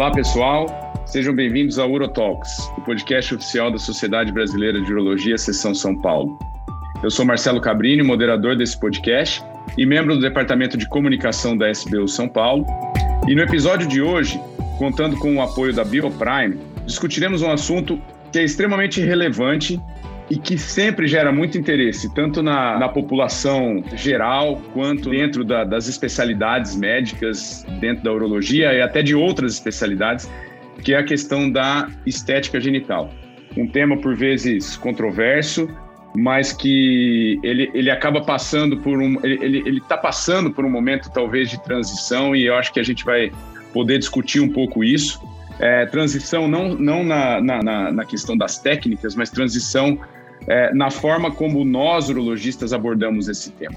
Olá, pessoal. Sejam bem-vindos ao Urotalks, o podcast oficial da Sociedade Brasileira de Urologia, Seção São Paulo. Eu sou Marcelo Cabrini, moderador desse podcast e membro do Departamento de Comunicação da SBU São Paulo. E no episódio de hoje, contando com o apoio da Bioprime, discutiremos um assunto que é extremamente relevante e que sempre gera muito interesse, tanto na, na população geral, quanto dentro da, das especialidades médicas, dentro da urologia e até de outras especialidades, que é a questão da estética genital. Um tema, por vezes, controverso, mas que ele, ele acaba passando por um. Ele está passando por um momento, talvez, de transição, e eu acho que a gente vai poder discutir um pouco isso. É, transição não, não na, na, na questão das técnicas, mas transição é, na forma como nós, urologistas, abordamos esse tema.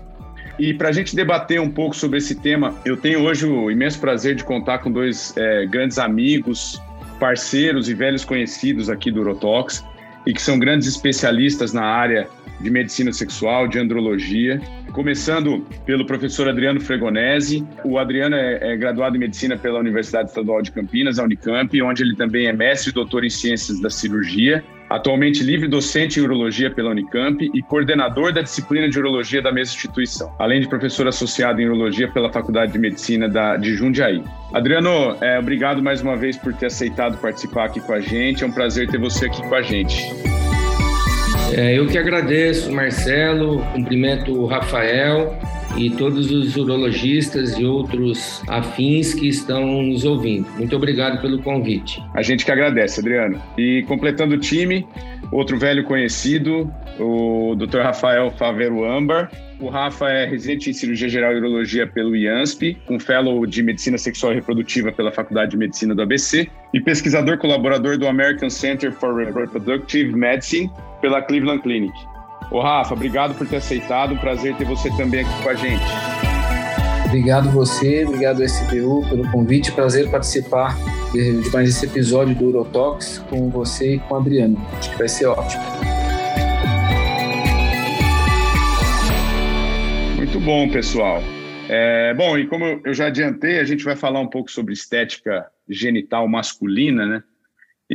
E para a gente debater um pouco sobre esse tema, eu tenho hoje o imenso prazer de contar com dois é, grandes amigos, parceiros e velhos conhecidos aqui do Urotox, e que são grandes especialistas na área de medicina sexual, de andrologia. Começando pelo professor Adriano Fregonese. O Adriano é, é, graduado em medicina pela Universidade Estadual de Campinas, a Unicamp, onde ele também é mestre e doutor em ciências da cirurgia atualmente livre docente em urologia pela Unicamp e coordenador da disciplina de urologia da mesma instituição, além de professor associado em urologia pela Faculdade de Medicina da, de Jundiaí. Adriano, é, obrigado mais uma vez por ter aceitado participar aqui com a gente. É um prazer ter você aqui com a gente. É, eu que agradeço, Marcelo, cumprimento o Rafael e todos os urologistas e outros afins que estão nos ouvindo. Muito obrigado pelo convite. A gente que agradece, Adriano. E completando o time, outro velho conhecido, o Dr. Rafael Favero Ambar. O Rafa é residente em cirurgia geral e urologia pelo IANSP, com fellow de medicina sexual e reprodutiva pela Faculdade de Medicina do ABC e pesquisador colaborador do American Center for Reproductive Medicine pela Cleveland Clinic. Ô Rafa, obrigado por ter aceitado. Um prazer ter você também aqui com a gente. Obrigado você, obrigado SBU pelo convite. Prazer participar de mais esse episódio do Urotox com você e com o Adriano. Acho que vai ser ótimo. Muito bom, pessoal. É, bom, e como eu já adiantei, a gente vai falar um pouco sobre estética genital masculina, né?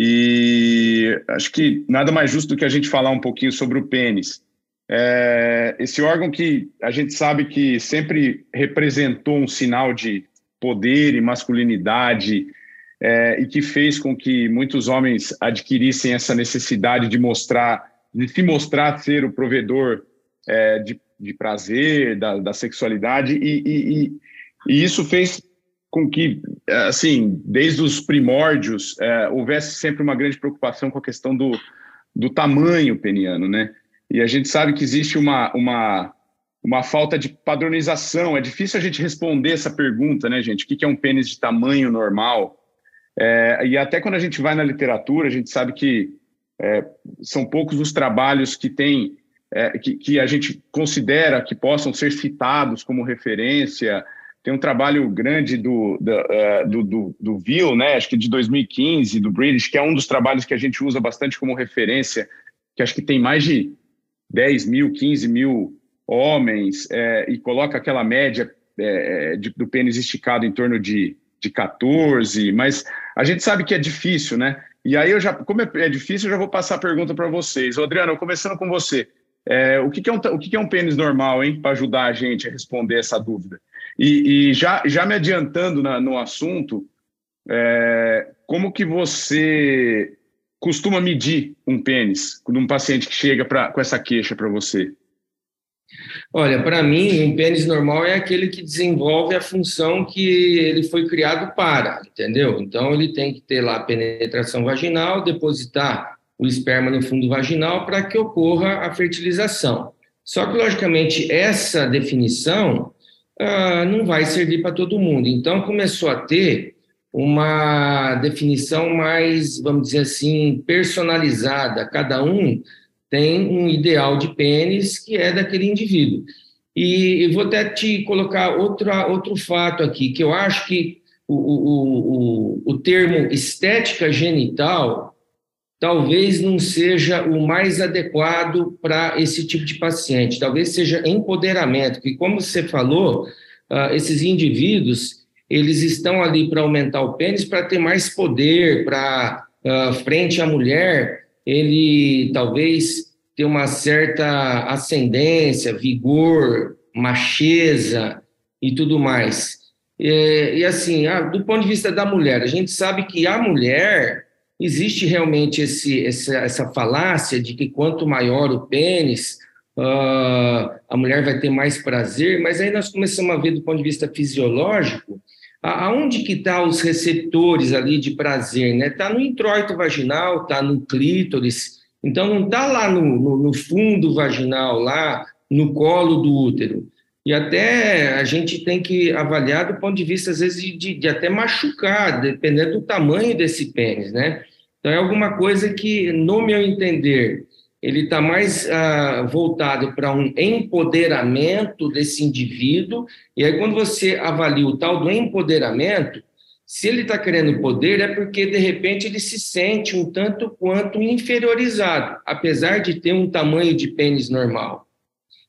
E acho que nada mais justo do que a gente falar um pouquinho sobre o pênis. É, esse órgão que a gente sabe que sempre representou um sinal de poder e masculinidade é, e que fez com que muitos homens adquirissem essa necessidade de mostrar, de se mostrar ser o provedor é, de, de, prazer, da, da sexualidade, e, e, e, e, isso fez com que, assim, desde os primórdios, é, houvesse sempre uma grande preocupação com a questão do, do tamanho peniano, né? E a gente sabe que existe uma, uma, uma falta de padronização. É difícil a gente responder essa pergunta, né, gente? O que é um pênis de tamanho normal? É, e até quando a gente vai na literatura, a gente sabe que é, são poucos os trabalhos que tem, é, que, que a gente considera que possam ser citados como referência tem um trabalho grande do, do, uh, do, do, do Vil, né, acho que de 2015, do British, que é um dos trabalhos que a gente usa bastante como referência, que acho que tem mais de 10 mil, 15 mil homens, é, e coloca aquela média é, de, do pênis esticado em torno de, de 14, mas a gente sabe que é difícil, né? E aí eu já, como é, é difícil, eu já vou passar a pergunta para vocês. Ô, Adriano, começando com você. É, o que, que, é um, o que, que é um pênis normal, hein? Para ajudar a gente a responder essa dúvida. E, e já, já me adiantando na, no assunto, é, como que você costuma medir um pênis de um paciente que chega pra, com essa queixa para você? Olha, para mim, um pênis normal é aquele que desenvolve a função que ele foi criado para, entendeu? Então, ele tem que ter lá a penetração vaginal, depositar o esperma no fundo vaginal para que ocorra a fertilização. Só que, logicamente, essa definição ah, não vai servir para todo mundo. Então, começou a ter uma definição mais, vamos dizer assim, personalizada. Cada um tem um ideal de pênis que é daquele indivíduo. E vou até te colocar outra, outro fato aqui, que eu acho que o, o, o, o termo estética genital talvez não seja o mais adequado para esse tipo de paciente. Talvez seja empoderamento, que, como você falou, uh, esses indivíduos eles estão ali para aumentar o pênis, para ter mais poder, para uh, frente à mulher, ele talvez ter uma certa ascendência, vigor, macheza e tudo mais. E, e assim, ah, do ponto de vista da mulher, a gente sabe que a mulher existe realmente esse, essa, essa falácia de que quanto maior o pênis, uh, a mulher vai ter mais prazer, mas aí nós começamos a ver do ponto de vista fisiológico, aonde que está os receptores ali de prazer, né? Está no introito vaginal, está no clítoris, então não está lá no, no, no fundo vaginal, lá no colo do útero. E até a gente tem que avaliar do ponto de vista, às vezes, de, de até machucar, dependendo do tamanho desse pênis, né? Então, é alguma coisa que, no meu entender, ele está mais ah, voltado para um empoderamento desse indivíduo. E aí, quando você avalia o tal do empoderamento, se ele está querendo poder, é porque, de repente, ele se sente um tanto quanto inferiorizado, apesar de ter um tamanho de pênis normal.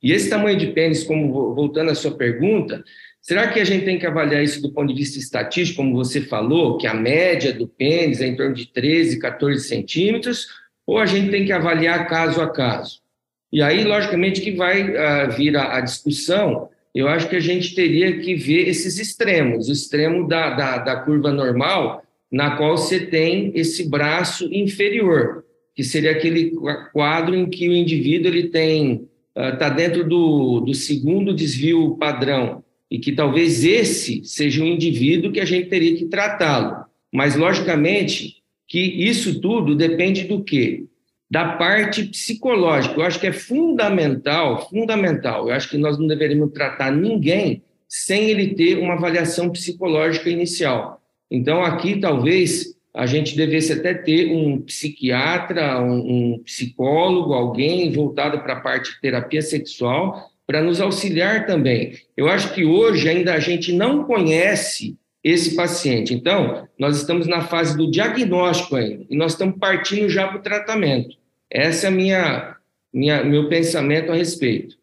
E esse tamanho de pênis, como voltando à sua pergunta, será que a gente tem que avaliar isso do ponto de vista estatístico, como você falou, que a média do pênis é em torno de 13, 14 centímetros, ou a gente tem que avaliar caso a caso? E aí, logicamente, que vai uh, vir a, discussão, eu acho que a gente teria que ver esses extremos, o extremo da, da, da curva normal, na qual você tem esse braço inferior, que seria aquele quadro em que o indivíduo ele tem está uh, dentro do, do segundo desvio padrão e que talvez esse seja um indivíduo que a gente teria que tratá-lo. Mas, logicamente, que isso tudo depende do quê? Da parte psicológica. Eu acho que é fundamental, fundamental. Eu acho que nós não deveríamos tratar ninguém sem ele ter uma avaliação psicológica inicial. Então, aqui, talvez, a gente devesse até ter um psiquiatra, um, um psicólogo, alguém voltado para a parte de terapia sexual, para nos auxiliar também. Eu acho que hoje ainda a gente não conhece esse paciente. Então, nós estamos na fase do diagnóstico ainda, e nós estamos partindo já para o tratamento. Essa é a minha, minha, meu pensamento a respeito.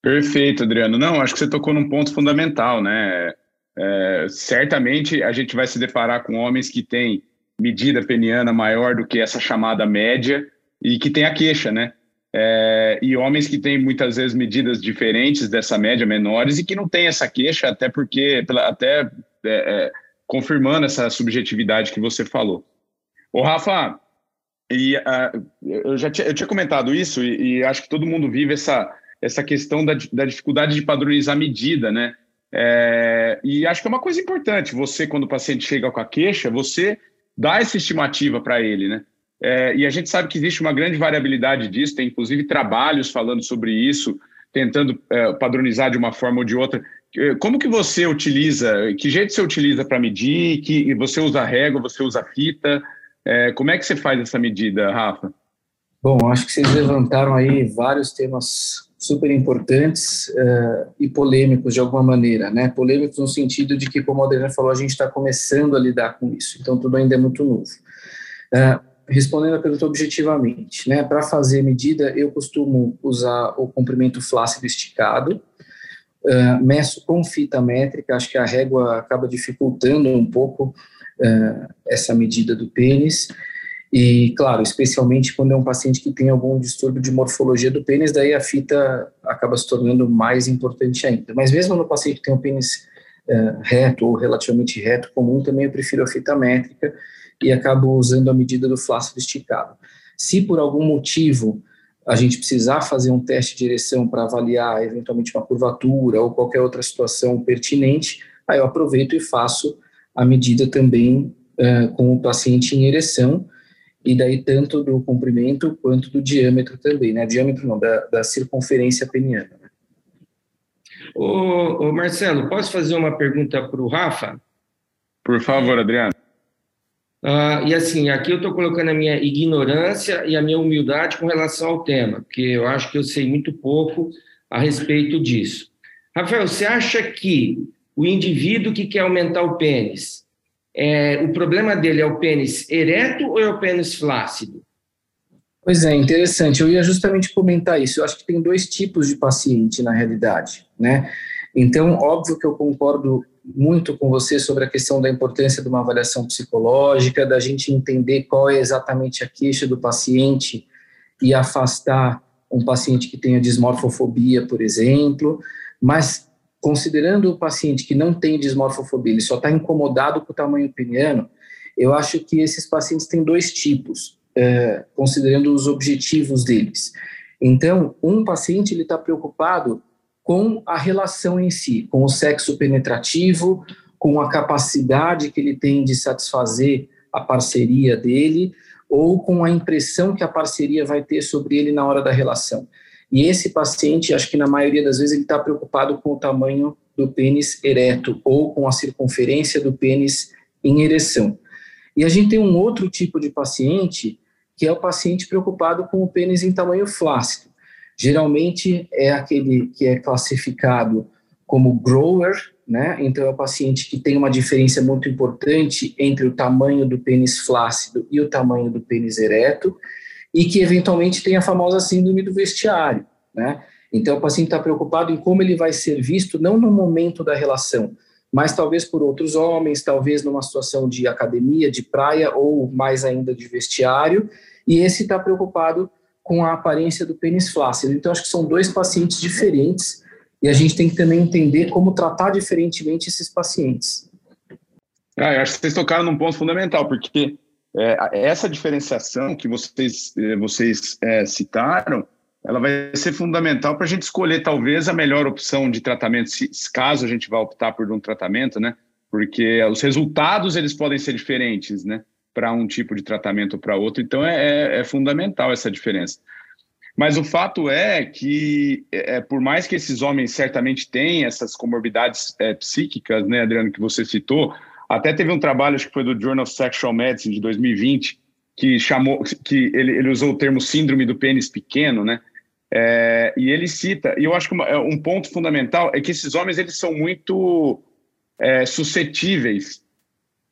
Perfeito, Adriano. Não, acho que você tocou num ponto fundamental, né? É, certamente a gente vai se deparar com homens que têm medida peniana maior do que essa chamada média e que tem a queixa, né? É, e homens que têm muitas vezes medidas diferentes dessa média, menores, e que não têm essa queixa, até porque, até é, é, confirmando essa subjetividade que você falou. Ô, Rafa, e, uh, eu já tinha, eu tinha comentado isso, e, e, acho que todo mundo vive essa, essa questão da, da dificuldade de padronizar medida, né? É, e acho que é uma coisa importante, você, quando o paciente chega com a queixa, você dá essa estimativa para ele, né? É, e a gente sabe que existe uma grande variabilidade disso, tem inclusive trabalhos falando sobre isso, tentando é, padronizar de uma forma ou de outra. É, como que você utiliza, que jeito você utiliza para medir, que você usa régua, você usa fita, é, como é que você faz essa medida, Rafa? Bom, acho que vocês levantaram aí vários temas super importantes uh, e polêmicos de alguma maneira, né? Polêmicos no sentido de que, como a Adriana falou, a gente está começando a lidar com isso, então tudo ainda é muito novo. Uh, respondendo a pergunta objetivamente, né, para fazer medida, eu costumo usar o comprimento flácido esticado, uh, meço com fita métrica, acho que a régua acaba dificultando um pouco uh, essa medida do pênis, e, claro, especialmente quando é um paciente que tem algum distúrbio de morfologia do pênis, daí a fita acaba se tornando mais importante ainda. Mas mesmo no paciente que tem um pênis uh, reto ou relativamente reto comum, também eu prefiro a fita métrica, e acabo usando a medida do flácido esticado. Se por algum motivo a gente precisar fazer um teste de direção para avaliar eventualmente uma curvatura ou qualquer outra situação pertinente, aí eu aproveito e faço a medida também uh, com o paciente em ereção, e daí tanto do comprimento quanto do diâmetro também, né? Diâmetro não, da, da circunferência peniana. Né? Ô, ô, Marcelo, posso fazer uma pergunta para o Rafa? Por favor, Adriano. Uh, e assim, aqui eu estou colocando a minha ignorância e a minha humildade com relação ao tema, porque eu acho que eu sei muito pouco a respeito disso. Rafael, você acha que o indivíduo que quer aumentar o pênis, é, o problema dele é o pênis ereto ou é o pênis flácido? Pois é, interessante. Eu ia justamente comentar isso. Eu acho que tem dois tipos de paciente na realidade, né? Então, óbvio que eu concordo muito com você sobre a questão da importância de uma avaliação psicológica, da gente entender qual é exatamente a queixa do paciente e afastar um paciente que tenha dismorfofobia, por exemplo, mas considerando o paciente que não tem dismorfofobia, ele só está incomodado com o tamanho peniano, eu acho que esses pacientes têm dois tipos, é, considerando os objetivos deles. Então, um paciente ele está preocupado com a relação em si, com o sexo penetrativo, com a capacidade que ele tem de satisfazer a parceria dele, ou com a impressão que a parceria vai ter sobre ele na hora da relação. E esse paciente, acho que na maioria das vezes, ele está preocupado com o tamanho do pênis ereto ou com a circunferência do pênis em ereção. E a gente tem um outro tipo de paciente, que é o paciente preocupado com o pênis em tamanho flácido. Geralmente é aquele que é classificado como grower, né? Então é o paciente que tem uma diferença muito importante entre o tamanho do pênis flácido e o tamanho do pênis ereto e que eventualmente tem a famosa síndrome do vestiário, né? Então o paciente está preocupado em como ele vai ser visto não no momento da relação, mas talvez por outros homens, talvez numa situação de academia, de praia ou mais ainda de vestiário, e esse está preocupado com a aparência do pênis flácido. Então acho que são dois pacientes diferentes e a gente tem que também entender como tratar diferentemente esses pacientes. Ah, eu acho que vocês tocaram num ponto fundamental, porque é, essa diferenciação que vocês, é, vocês é, citaram, ela vai ser fundamental para a gente escolher talvez a melhor opção de tratamento, se, caso a gente vá optar por um tratamento, né? Porque os resultados eles podem ser diferentes, né? Para um tipo de tratamento ou para outro, então é, é, é fundamental essa diferença. Mas o fato é que, é, é, por mais que esses homens certamente tenham essas comorbidades é, psíquicas, né, Adriano, que você citou, até teve um trabalho, acho que foi do Journal of Sexual Medicine de 2020, que chamou, que ele, ele usou o termo síndrome do pênis pequeno, né? É, e ele cita, e eu acho que uma, é, um ponto fundamental é que esses homens eles são muito é, suscetíveis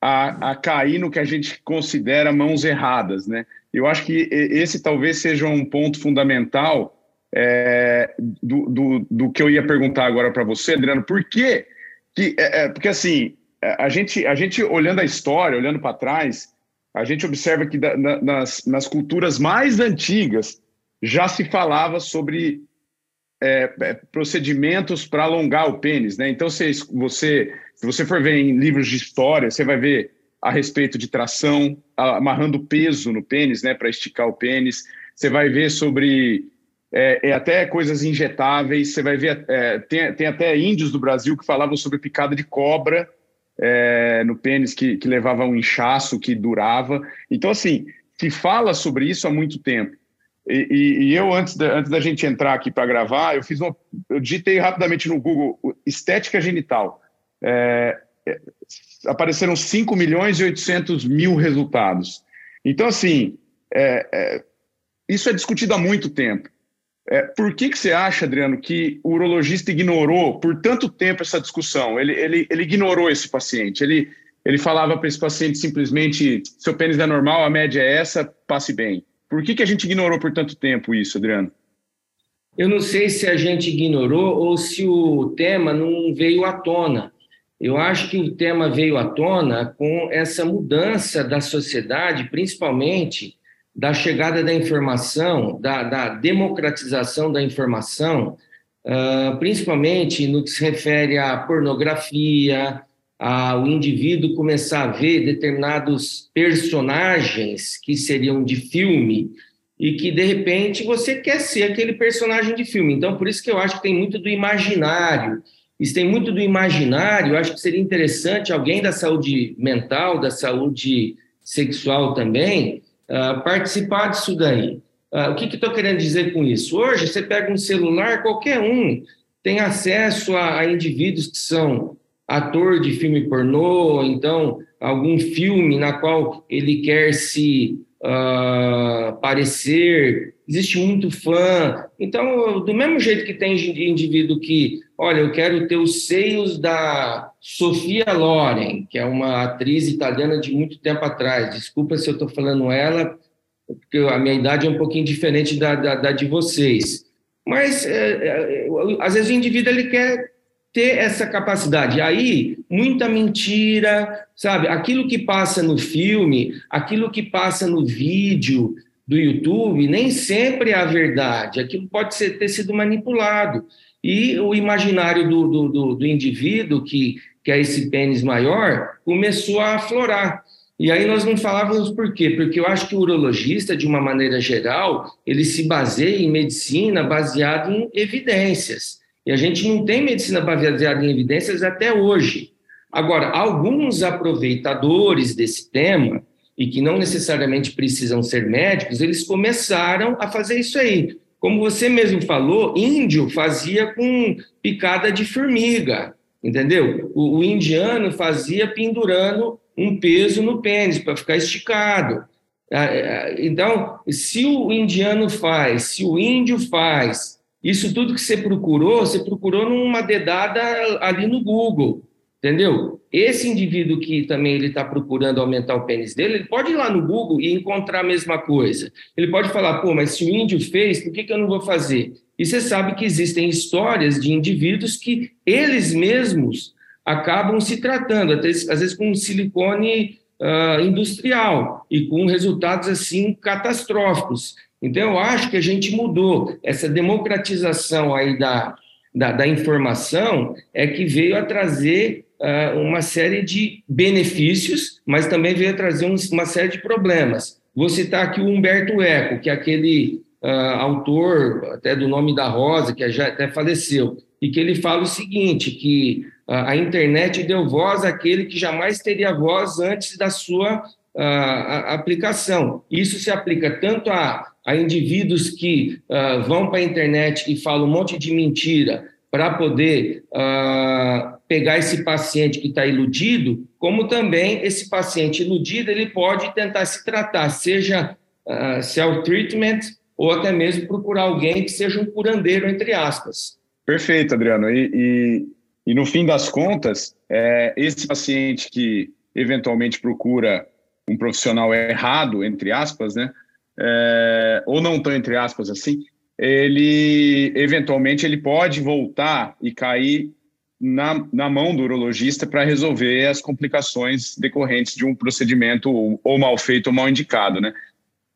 a, a cair no que a gente considera mãos erradas, né? Eu acho que esse talvez seja um ponto fundamental é, do, do, do, que eu ia perguntar agora para você, Adriano. Por quê? Que, é, é, porque, assim, é, a gente, a gente olhando a história, olhando para trás, a gente observa que da, na, nas, nas culturas mais antigas já se falava sobre é, é procedimentos para alongar o pênis, né? Então, se você, se você for ver em livros de história, você vai ver a respeito de tração, amarrando peso no pênis, né, para esticar o pênis. Você vai ver sobre é, é, até coisas injetáveis. Você vai ver é, tem, tem até índios do Brasil que falavam sobre picada de cobra é, no pênis que, que levava um inchaço que durava. Então assim, se fala sobre isso há muito tempo. E, e, e eu antes da, antes da gente entrar aqui para gravar, eu fiz uma, eu digitei rapidamente no Google estética genital. É, é apareceram 5 milhões e 800 mil resultados. Então, assim, é, é, isso é discutido há muito tempo. É, por que, que você acha, Adriano, que o urologista ignorou por tanto tempo essa discussão? Ele, ele, ele ignorou esse paciente. Ele, ele falava para esse paciente simplesmente: seu pênis é normal, a média é essa, passe bem. Por que, que a gente ignorou por tanto tempo isso, Adriano? Eu não sei se a gente ignorou ou se o tema não veio à tona. Eu acho que o tema veio à tona com essa mudança da sociedade, principalmente da chegada da informação, da, da democratização da informação, uh, principalmente no que se refere à pornografia, ao indivíduo começar a ver determinados personagens que seriam de filme e que de repente você quer ser aquele personagem de filme. Então, por isso que eu acho que tem muito do imaginário isso tem muito do imaginário. acho que seria interessante alguém da saúde mental, da saúde sexual também, uh, participar disso daí. Uh, o que estou que querendo dizer com isso? Hoje, você pega um celular, qualquer um tem acesso a, a indivíduos que são ator de filme pornô, então algum filme na qual ele quer se uh, parecer, existe muito fã. Então, do mesmo jeito que tem indivíduo que, olha, eu quero ter os seios da Sofia Loren, que é uma atriz italiana de muito tempo atrás. Desculpa se eu estou falando ela, porque a minha idade é um pouquinho diferente da, da, da de vocês. Mas, é, é, às vezes, o indivíduo ele quer ter essa capacidade. Aí, muita mentira, sabe? Aquilo que passa no filme, aquilo que passa no vídeo do YouTube, nem sempre é a verdade. Aquilo pode ser, ter sido manipulado. E o imaginário do, do, do, do indivíduo, que, que é esse pênis maior, começou a aflorar. E aí nós não falávamos por quê? Porque eu acho que o urologista, de uma maneira geral, ele se baseia em medicina baseado em evidências. E a gente não tem medicina baseada em evidências até hoje. Agora, alguns aproveitadores desse tema, e que não necessariamente precisam ser médicos, eles começaram a fazer isso aí. Como você mesmo falou, índio fazia com picada de formiga, entendeu? O, o indiano fazia pendurando um peso no pênis para ficar esticado. Ah, é, então, se o indiano faz, se o índio faz, isso tudo que você procurou, você procurou numa dedada ali no Google, entendeu? Esse indivíduo que também ele está procurando aumentar o pênis dele, ele pode ir lá no Google e encontrar a mesma coisa. Ele pode falar, pô, mas se o índio fez, por que, que eu não vou fazer? E você sabe que existem histórias de indivíduos que eles mesmos acabam se tratando, vezes, às vezes com silicone uh, industrial e com resultados assim catastróficos. Então, eu acho que a gente mudou. Essa democratização aí da, da, da informação é que veio a trazer uh, uma série de benefícios, mas também veio a trazer um, uma série de problemas. Vou citar aqui o Humberto Eco, que é aquele uh, autor, até do nome da Rosa, que já até faleceu, e que ele fala o seguinte, que uh, a internet deu voz àquele que jamais teria voz antes da sua aplicação. Isso se aplica tanto a a indivíduos que uh, vão para a internet e falam um monte de mentira para poder uh, pegar esse paciente que está iludido, como também esse paciente iludido ele pode tentar se tratar, seja uh, self-treatment ou até mesmo procurar alguém que seja um curandeiro, entre aspas. Perfeito, Adriano. E, e, e no fim das contas, é, esse paciente que eventualmente procura um profissional errado, entre aspas, né? é, ou não tão entre aspas assim, ele eventualmente ele pode voltar e cair na, na mão do urologista para resolver as complicações decorrentes de um procedimento ou mal feito ou mal indicado, né?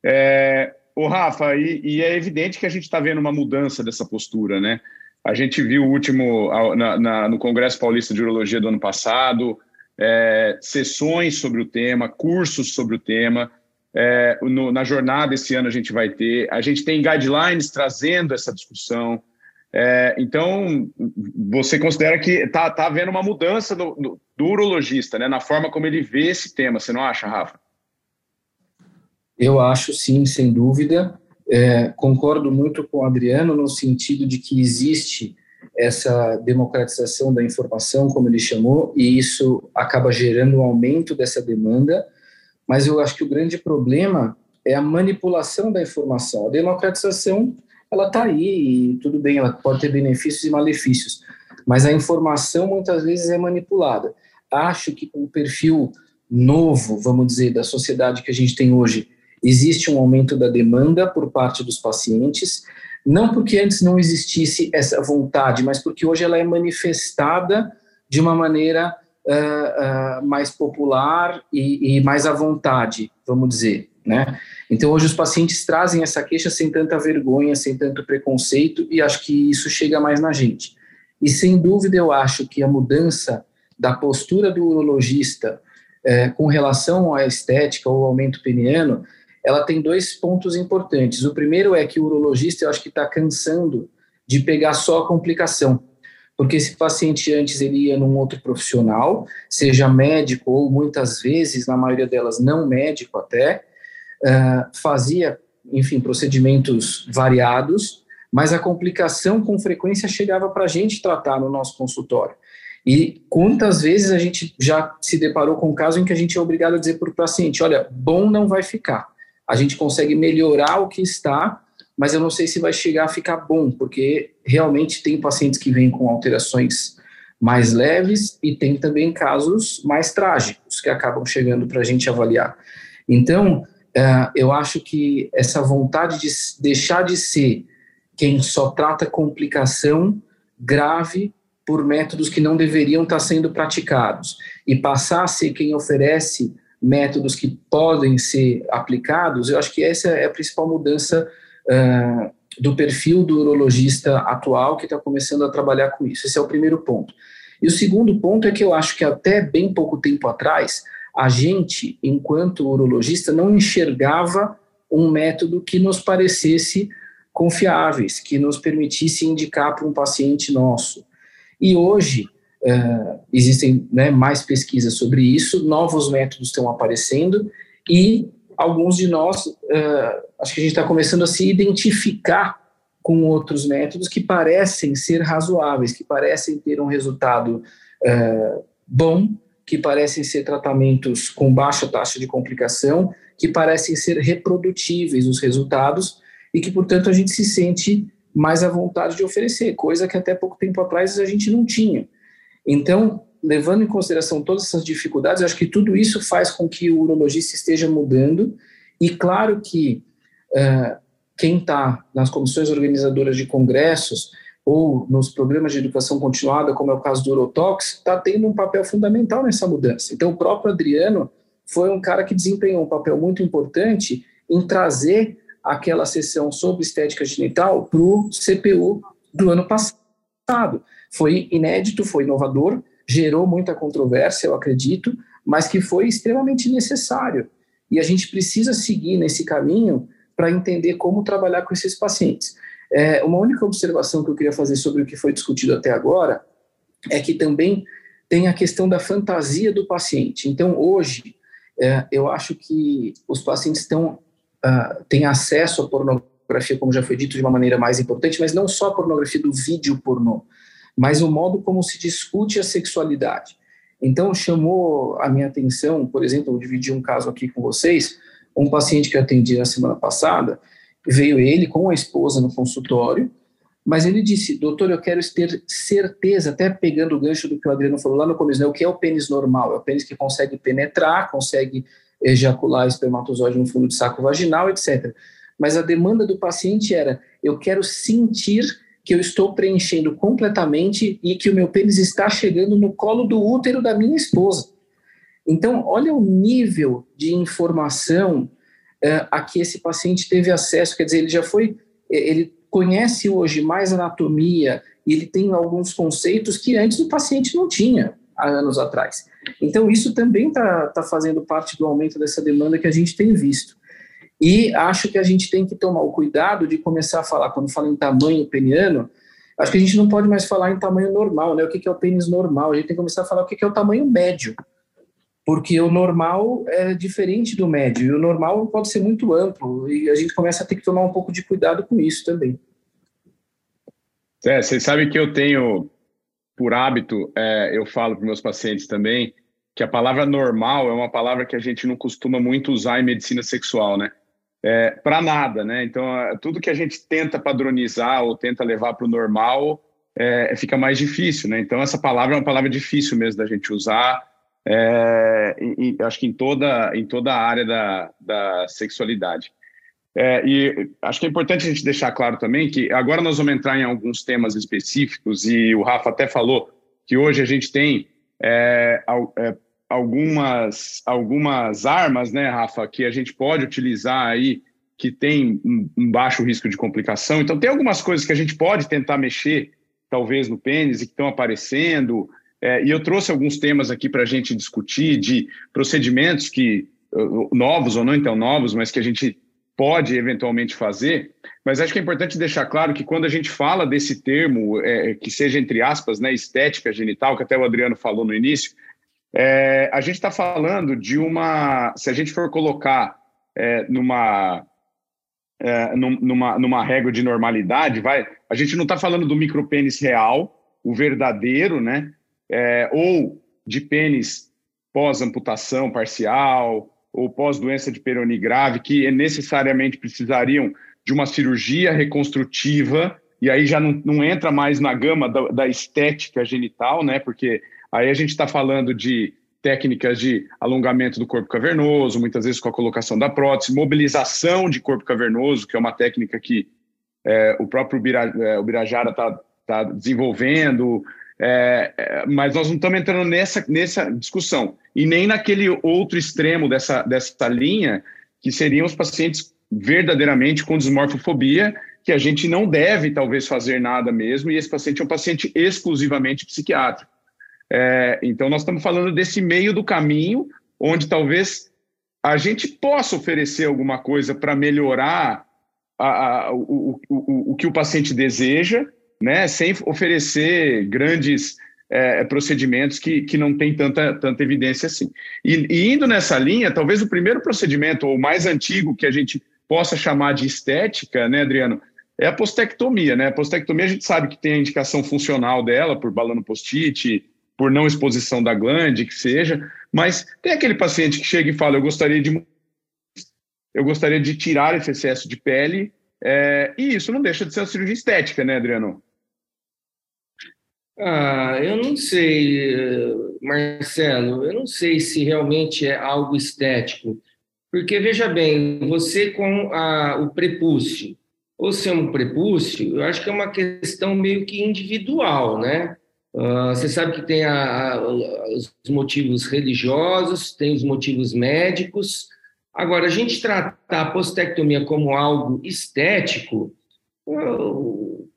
É, o Rafa, e, e, é evidente que a gente está vendo uma mudança dessa postura, né? A gente viu o último na, na, no Congresso Paulista de Urologia do ano passado, é, sessões sobre o tema, cursos sobre o tema, é, no, na jornada esse ano a gente vai ter. A gente tem guidelines trazendo essa discussão. É, então, você considera que está tá havendo uma mudança do, do, urologista, né, na forma como ele vê esse tema, você não acha, Rafa? Eu acho sim, sem dúvida. É, concordo muito com o Adriano no sentido de que existe essa democratização da informação, como ele chamou, e isso acaba gerando um aumento dessa demanda mas eu acho que o grande problema é a manipulação da informação. A democratização, ela está aí, e tudo bem, ela pode ter benefícios e malefícios, mas a informação muitas vezes é manipulada. Acho que com o perfil novo, vamos dizer, da sociedade que a gente tem hoje, existe um aumento da demanda por parte dos pacientes, não porque antes não existisse essa vontade, mas porque hoje ela é manifestada de uma maneira uh, uh, mais popular e, e, mais à vontade, vamos dizer, né? Então, hoje os pacientes trazem essa queixa sem tanta vergonha, sem tanto preconceito, e acho que isso chega mais na gente. E, sem dúvida, eu acho que a mudança da postura do urologista eh, com relação à estética ou aumento peniano, ela tem dois pontos importantes. O primeiro é que o urologista, eu acho que está cansando de pegar só a complicação porque esse paciente antes ele ia num outro profissional, seja médico ou muitas vezes, na maioria delas, não médico até, uh, fazia, enfim, procedimentos variados, mas a complicação com frequência chegava para a gente tratar no nosso consultório. E quantas vezes a gente já se deparou com um caso em que a gente é obrigado a dizer para o paciente: olha, bom não vai ficar. A gente consegue melhorar o que está, mas eu não sei se vai chegar a ficar bom, porque realmente tem pacientes que vêm com alterações mais leves e tem também casos mais trágicos que acabam chegando para a gente avaliar. Então, uh, eu acho que essa vontade de deixar de ser quem só trata complicação grave por métodos que não deveriam estar sendo praticados e passar a ser quem oferece métodos que podem ser aplicados, eu acho que essa é a principal mudança uh, do perfil do urologista atual que está começando a trabalhar com isso. Esse é o primeiro ponto. E o segundo ponto é que eu acho que até bem pouco tempo atrás, a gente, enquanto urologista, não enxergava um método que nos parecesse confiáveis, que nos permitisse indicar para um paciente nosso. E hoje, uh, existem né, mais pesquisas sobre isso, novos métodos estão aparecendo e alguns de nós, uh, acho que a gente está começando a se identificar com outros métodos que parecem ser razoáveis, que parecem ter um resultado uh, bom, que parecem ser tratamentos com baixa taxa de complicação, que parecem ser reprodutíveis os resultados e que, portanto, a gente se sente mais à vontade de oferecer, coisa que até pouco tempo atrás a gente não tinha. Então, levando em consideração todas essas dificuldades, acho que tudo isso faz com que o urologista esteja mudando, e claro que uh, quem está nas comissões organizadoras de congressos ou nos programas de educação continuada, como é o caso do Urotox, está tendo um papel fundamental nessa mudança. Então, o próprio Adriano foi um cara que desempenhou um papel muito importante em trazer aquela sessão sobre estética genital para o CPU do ano passado. Foi inédito, foi inovador, gerou muita controvérsia, eu acredito, mas que foi extremamente necessário. E a gente precisa seguir nesse caminho para entender como trabalhar com esses pacientes. É, uma única observação que eu queria fazer sobre o que foi discutido até agora é que também tem a questão da fantasia do paciente. Então, hoje, é, eu acho que os pacientes uh, têm acesso à pornografia, como já foi dito, de uma maneira mais importante, mas não só a pornografia do vídeo pornô, mas o modo como se discute a sexualidade. Então, chamou a minha atenção, por exemplo, eu dividi um caso aqui com vocês, um paciente que eu atendi na semana passada, veio ele com a esposa no consultório, mas ele disse, doutor, eu quero ter certeza, até pegando o gancho do que o Adriano falou lá no começo, né, o que é o pênis normal? É o pênis que consegue penetrar, consegue ejacular espermatozoide no fundo de saco vaginal, etc. Mas a demanda do paciente era, eu quero sentir que eu estou preenchendo completamente e que o meu pênis está chegando no colo do útero da minha esposa. Então, olha o nível de informação uh, a que esse paciente teve acesso, quer dizer, ele já foi, ele conhece hoje mais anatomia e ele tem alguns conceitos que antes o paciente não tinha há anos atrás. Então, isso também está tá fazendo parte do aumento dessa demanda que a gente tem visto. E acho que a gente tem que tomar o cuidado de começar a falar, quando fala em tamanho peniano, acho que a gente não pode mais falar em tamanho normal, né? O que é o pênis normal? A gente tem que começar a falar o que é o tamanho médio. Porque o normal é diferente do médio, e o normal pode ser muito amplo, e a gente começa a ter que tomar um pouco de cuidado com isso também. É, vocês sabem que eu tenho, por hábito, é, eu falo para meus pacientes também, que a palavra normal é uma palavra que a gente não costuma muito usar em medicina sexual, né? É, para nada, né? Então, tudo que a gente tenta padronizar ou tenta levar para o normal é, fica mais difícil, né? Então, essa palavra é uma palavra difícil mesmo da gente usar, é, e, e, acho que em toda, em toda a área da, da sexualidade. É, e acho que é importante a gente deixar claro também que agora nós vamos entrar em alguns temas específicos, e o Rafa até falou que hoje a gente tem é, é algumas, algumas armas, né, Rafa, que a gente pode utilizar aí que tem um, baixo risco de complicação. Então, tem algumas coisas que a gente pode tentar mexer, talvez, no pênis e que estão aparecendo. É, e eu trouxe alguns temas aqui para a gente discutir de procedimentos que novos ou não então novos, mas que a gente pode eventualmente fazer. Mas acho que é importante deixar claro que quando a gente fala desse termo, é, que seja entre aspas, né, estética genital, que até o Adriano falou no início, é, a gente está falando de uma. Se a gente for colocar é, numa, é, numa, numa régua de normalidade, vai, a gente não está falando do micropênis real, o verdadeiro, né? É, ou de pênis pós-amputação parcial ou pós-doença de Peroni grave, que necessariamente precisariam de uma cirurgia reconstrutiva, e aí já não, não entra mais na gama da, da estética genital, né? Porque Aí a gente está falando de técnicas de alongamento do corpo cavernoso, muitas vezes com a colocação da prótese, mobilização de corpo cavernoso, que é uma técnica que é, o próprio Bira, é, o Birajara está tá desenvolvendo, É, é, mas nós não estamos entrando nessa, nessa discussão. E nem naquele outro extremo dessa, dessa linha, que seriam os pacientes verdadeiramente com desmorfofobia, que a gente não deve, talvez, fazer nada mesmo, e esse paciente é um paciente exclusivamente psiquiátrico. É, então, nós estamos falando desse meio do caminho, onde talvez a gente possa oferecer alguma coisa para melhorar a, a, o, o, o que o paciente deseja, né, sem oferecer grandes é, procedimentos que, que não tem tanta, tanta evidência assim. E, e, indo nessa linha, talvez o primeiro procedimento, ou mais antigo, que a gente possa chamar de estética, né, Adriano, é a postectomia. Né? A postectomia a gente sabe que tem a indicação funcional dela, por balano post-it, por não exposição da glande, que seja, mas tem aquele paciente que chega e fala: Eu gostaria de. Eu gostaria de tirar esse excesso de pele, é, e isso não deixa de ser uma cirurgia estética, né, Adriano? Ah, eu não sei, Marcelo, eu não sei se realmente é algo estético. Porque, veja bem, você com a, o prepúcio, ou ser um prepúcio, eu acho que é uma questão meio que individual, né? Uh, você sabe que tem a, a, os motivos religiosos, tem os motivos médicos. Agora, a gente tratar a postectomia como algo estético, uh,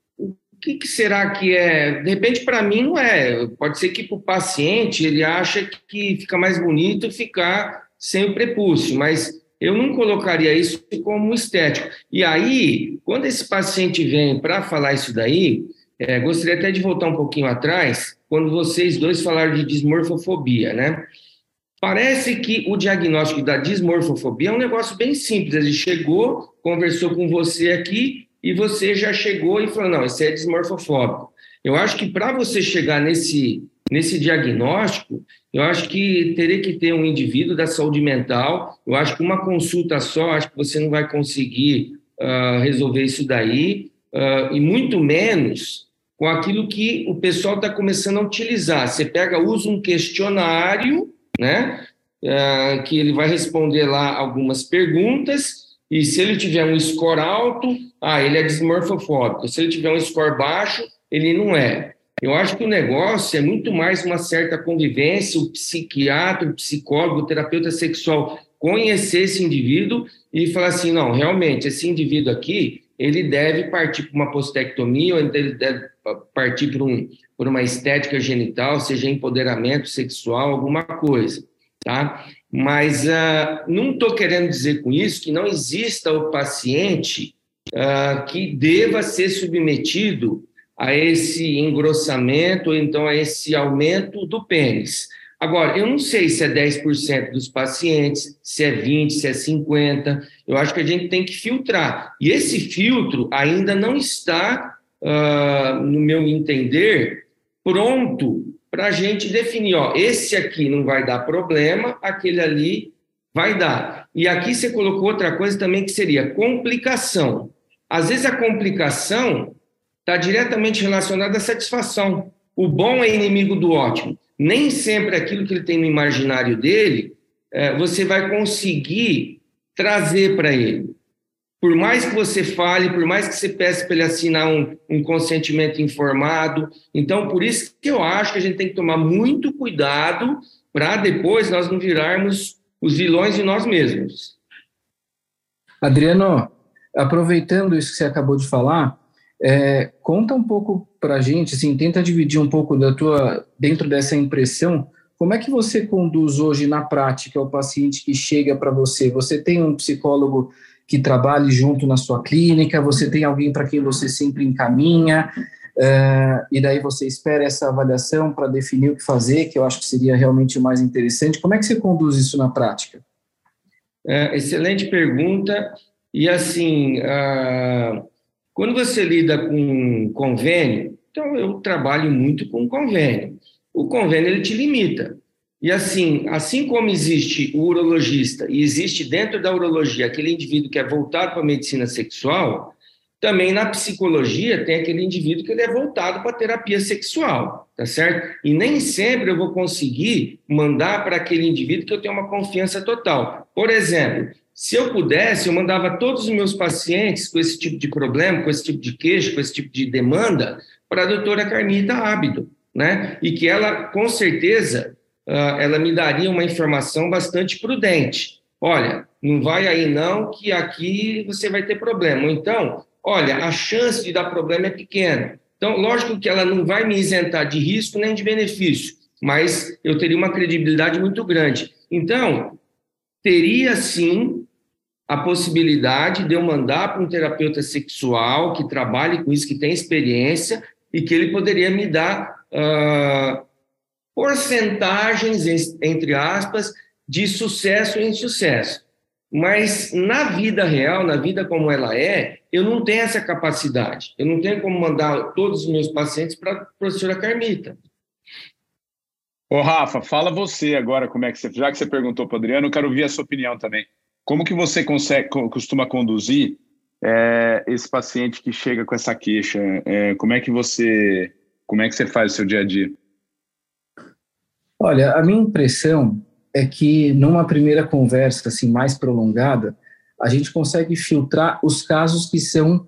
que, que será que é? De repente, para mim, não é. Pode ser que para o paciente ele acha que fica mais bonito ficar sem o prepúcio, mas eu não colocaria isso como estético. E aí, quando esse paciente vem para falar isso daí, é, gostaria até de voltar um pouquinho atrás, quando vocês dois falaram de dismorfofobia, né? Parece que o diagnóstico da dismorfofobia é um negócio bem simples. Ele chegou, conversou com você aqui e você já chegou e falou: não, isso é dismorfofóbico. Eu acho que para você chegar nesse, nesse diagnóstico, eu acho que teria que ter um indivíduo da saúde mental. Eu acho que uma consulta só, acho que você não vai conseguir uh, resolver isso daí, uh, e muito menos com aquilo que o pessoal está começando a utilizar. Você pega, usa um questionário, né? Uh, que ele vai responder lá algumas perguntas e se ele tiver um score alto, ah, ele é desmorfofóbico. Se ele tiver um score baixo, ele não é. Eu acho que o negócio é muito mais uma certa convivência, o psiquiatra, o psicólogo, o terapeuta sexual conhecer esse indivíduo e falar assim, não, realmente, esse indivíduo aqui, ele deve partir para uma postectomia ou ele deve partir para, um, por uma estética genital, seja empoderamento sexual, alguma coisa, tá? Mas uh, não estou querendo dizer com isso que não exista o paciente uh, que deva ser submetido a esse engrossamento, ou então a esse aumento do pênis. Agora, eu não sei se é 10% dos pacientes, se é 20%, se é 50%. Eu acho que a gente tem que filtrar. E esse filtro ainda não está, uh, no meu entender, pronto para a gente definir, ó, esse aqui não vai dar problema, aquele ali vai dar. E aqui você colocou outra coisa também que seria complicação. Às vezes a complicação está diretamente relacionada à satisfação. O bom é inimigo do ótimo. Nem sempre aquilo que ele tem no imaginário dele, é, você vai conseguir trazer para ele por mais que você fale, por mais que você peça para ele assinar um, um, consentimento informado. Então, por isso que eu acho que a gente tem que tomar muito cuidado para depois nós não virarmos os vilões de nós mesmos. Adriano, aproveitando isso que você acabou de falar, é, conta um pouco para a gente, assim, tenta dividir um pouco da tua, dentro dessa impressão, como é que você conduz hoje na prática o paciente que chega para você? Você tem um psicólogo que trabalhe junto na sua clínica, você tem alguém para quem você sempre encaminha, uh, e daí você espera essa avaliação para definir o que fazer, que eu acho que seria realmente o mais interessante. Como é que você conduz isso na prática? É, excelente pergunta. E assim, uh, quando você lida com convênio, então eu trabalho muito com convênio. O convênio ele te limita. E assim, assim como existe o urologista e existe dentro da urologia aquele indivíduo que é voltado para a medicina sexual, também na psicologia tem aquele indivíduo que ele é voltado para a terapia sexual, tá certo? E nem sempre eu vou conseguir mandar para aquele indivíduo que eu tenho uma confiança total. Por exemplo, se eu pudesse, eu mandava todos os meus pacientes com esse tipo de problema, com esse tipo de queixa, com esse tipo de demanda, para a doutora Carmita Ábido né? E que ela, com certeza, uh, ela me daria uma informação bastante prudente. Olha, não vai aí não, que aqui você vai ter problema. Então, olha, a chance de dar problema é pequena. Então, lógico que ela não vai me isentar de risco nem de benefício, mas eu teria uma credibilidade muito grande. Então, teria sim a possibilidade de eu mandar para um terapeuta sexual que trabalhe com isso, que tem experiência, e que ele poderia me dar uh, porcentagens, entre aspas, de sucesso em sucesso. Mas na vida real, na vida como ela é, eu não tenho essa capacidade. Eu não tenho como mandar todos os meus pacientes para a professora Carmita. Ô, Rafa, fala você agora como é que você. Já que você perguntou para o Adriano, eu quero ouvir a sua opinião também. Como que você consegue, costuma conduzir é, esse paciente que chega com essa queixa? É, como é que você como é que você faz o seu dia a dia? Olha, a minha impressão é que numa primeira conversa assim mais prolongada, a gente consegue filtrar os casos que são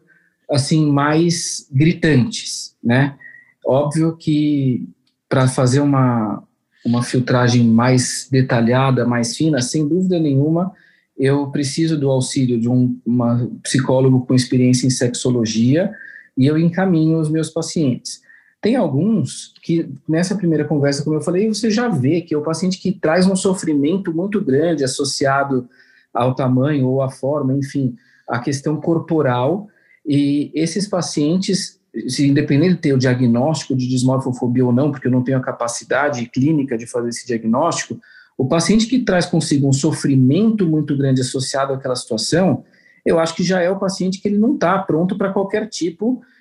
assim mais gritantes, né? Óbvio que para fazer uma uma filtragem mais detalhada, mais fina, sem dúvida nenhuma, eu preciso do auxílio de um uma psicólogo com experiência em sexologia e eu encaminho os meus pacientes. Tem alguns que, nessa primeira conversa, como eu falei, você já vê que é o paciente que traz um sofrimento muito grande associado ao tamanho ou à forma, enfim, a questão corporal. E esses pacientes, se independente de ter o diagnóstico de dismorfofobia ou não, porque eu não tenho a capacidade clínica de fazer esse diagnóstico, o paciente que traz consigo um sofrimento muito grande associado àquela situação, eu acho que já é o paciente que ele não está pronto para qualquer tipo de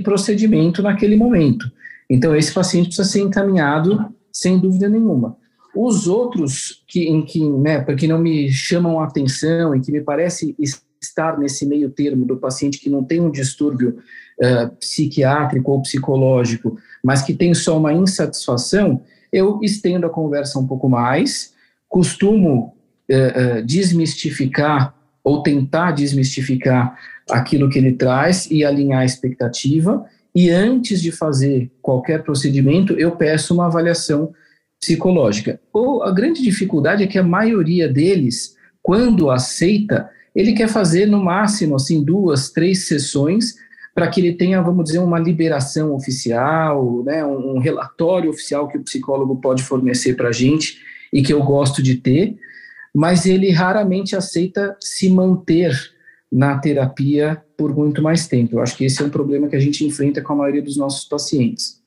procedimento naquele momento. Então, esse paciente precisa ser encaminhado sem dúvida nenhuma. Os outros que, em que, né, que não me chamam a atenção e que me parece estar nesse meio termo do paciente que não tem um distúrbio uh, psiquiátrico ou psicológico, mas que tem só uma insatisfação, eu estendo a conversa um pouco mais, costumo uh, uh, desmistificar ou tentar desmistificar aquilo que ele traz e alinhar a expectativa. E antes de fazer qualquer procedimento, eu peço uma avaliação psicológica. Ou a grande dificuldade é que a maioria deles, quando aceita, ele quer fazer no máximo assim duas, três sessões para que ele tenha, vamos dizer, uma liberação oficial, né, um relatório oficial que o psicólogo pode fornecer para a gente e que eu gosto de ter, mas ele raramente aceita se manter na terapia por muito mais tempo. Eu acho que esse é um problema que a gente enfrenta com a maioria dos nossos pacientes.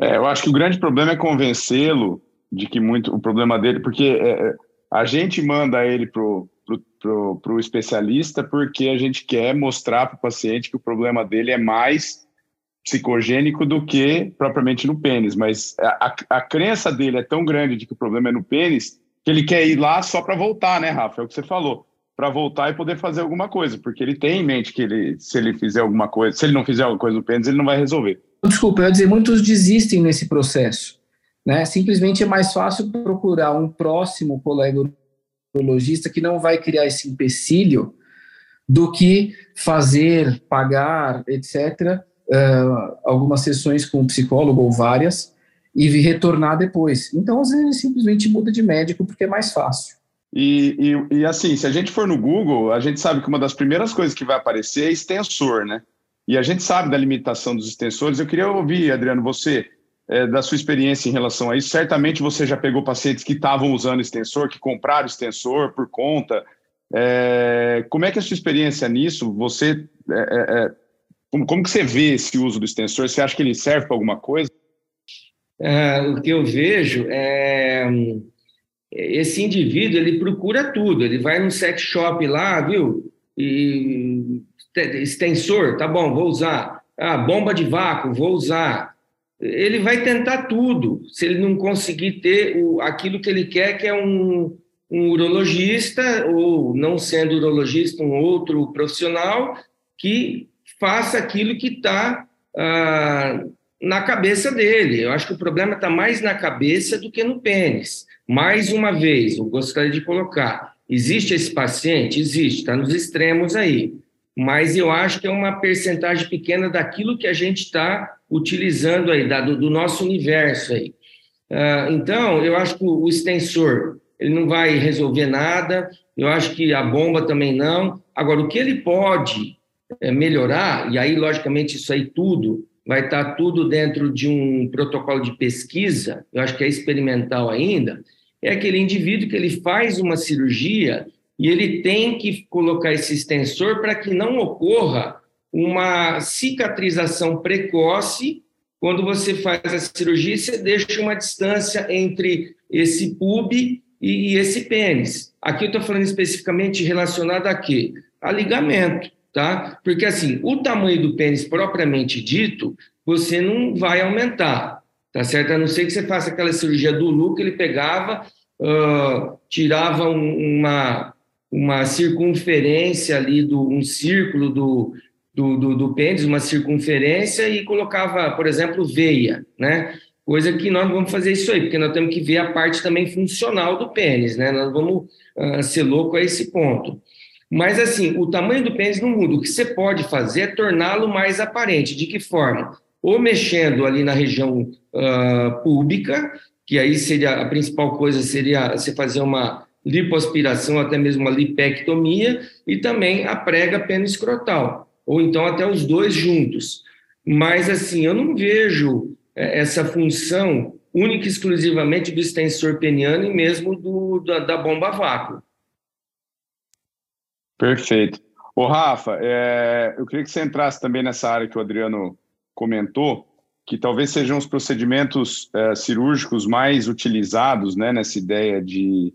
É, eu acho que o grande problema é convencê-lo de que muito o problema dele, porque é, é a gente manda ele pro pro, pro especialista porque a gente quer mostrar para o paciente que o problema dele é mais psicogênico do que propriamente no pênis, mas a, a, a crença dele é tão grande de que o problema é no pênis que ele quer ir lá só para voltar, né, Rafa? É o que você falou para voltar e poder fazer alguma coisa, porque ele tem em mente que ele, se ele fizer alguma coisa, se ele não fizer alguma coisa no pênis, ele não vai resolver. Desculpa, eu ia dizer, muitos desistem nesse processo. Né? Simplesmente é mais fácil procurar um próximo colega urologista que não vai criar esse empecilho do que fazer, pagar, etc., uh, algumas sessões com um psicólogo ou várias, e retornar depois. Então, às vezes, simplesmente muda de médico porque é mais fácil. E, e, e, assim, se a gente for no Google, a gente sabe que uma das primeiras coisas que vai aparecer é extensor, né? E a gente sabe da limitação dos extensores. Eu queria ouvir, Adriano, você, é, da sua experiência em relação a isso. Certamente você já pegou pacientes que estavam usando extensor, que compraram extensor por conta. É, como é que é a sua experiência nisso? Você, é, é, é como, como que você vê esse uso do extensor? Você acha que ele serve para alguma coisa? É, o que eu vejo é esse indivíduo ele procura tudo, ele vai no sex shop lá, viu? E extensor, tá bom, vou usar. Ah, bomba de vácuo, vou usar. Ele vai tentar tudo, se ele não conseguir ter o, aquilo que ele quer, que é um, um urologista, ou não sendo urologista, um outro profissional que faça aquilo que está ah, na cabeça dele. Eu acho que o problema está mais na cabeça do que no pênis. Mais uma vez, eu gostaria de colocar: existe esse paciente? Existe, está nos extremos aí. mas eu acho que é uma percentagem pequena daquilo que a gente está utilizando aí, da, do, do, nosso universo aí. Uh, então, eu acho que o, extensor, ele não vai resolver nada, eu acho que a bomba também não. Agora, o que ele pode é, melhorar, e aí, logicamente, isso aí tudo vai estar tudo dentro de um protocolo de pesquisa, eu acho que é experimental ainda, é aquele indivíduo que ele faz uma cirurgia e ele tem que colocar esse extensor para que não ocorra uma cicatrização precoce quando você faz a cirurgia, você deixa uma distância entre esse pub e, esse pênis. Aqui eu estou falando especificamente relacionado a quê? A ligamento, tá? Porque assim, o tamanho do pênis propriamente dito, você não vai aumentar, tá certo? A não ser que você faça aquela cirurgia do Lu que ele pegava, uh, tirava um, uma, uma circunferência ali, do, um círculo do, do, do, do pênis, uma circunferência, e colocava, por exemplo, veia, né? Coisa que nós não vamos fazer isso aí, porque nós temos que ver a parte também funcional do pênis, né? Nós vamos uh, ser louco a esse ponto. Mas, assim, o tamanho do pênis não muda. O que você pode fazer é torná-lo mais aparente. De que forma? Ou mexendo ali na região uh, pública, que aí seria a principal coisa seria você fazer uma lipoaspiração, até mesmo uma lipectomia, e também a prega pênis escrotal, ou então até os dois juntos. Mas, assim, eu não vejo é, essa função única e exclusivamente do extensor peniano e mesmo do, da, da bomba vácuo. Perfeito. Ô, Rafa, é, eu queria que você entrasse também nessa área que o Adriano comentou, que talvez sejam os procedimentos é, cirúrgicos mais utilizados né, nessa ideia de,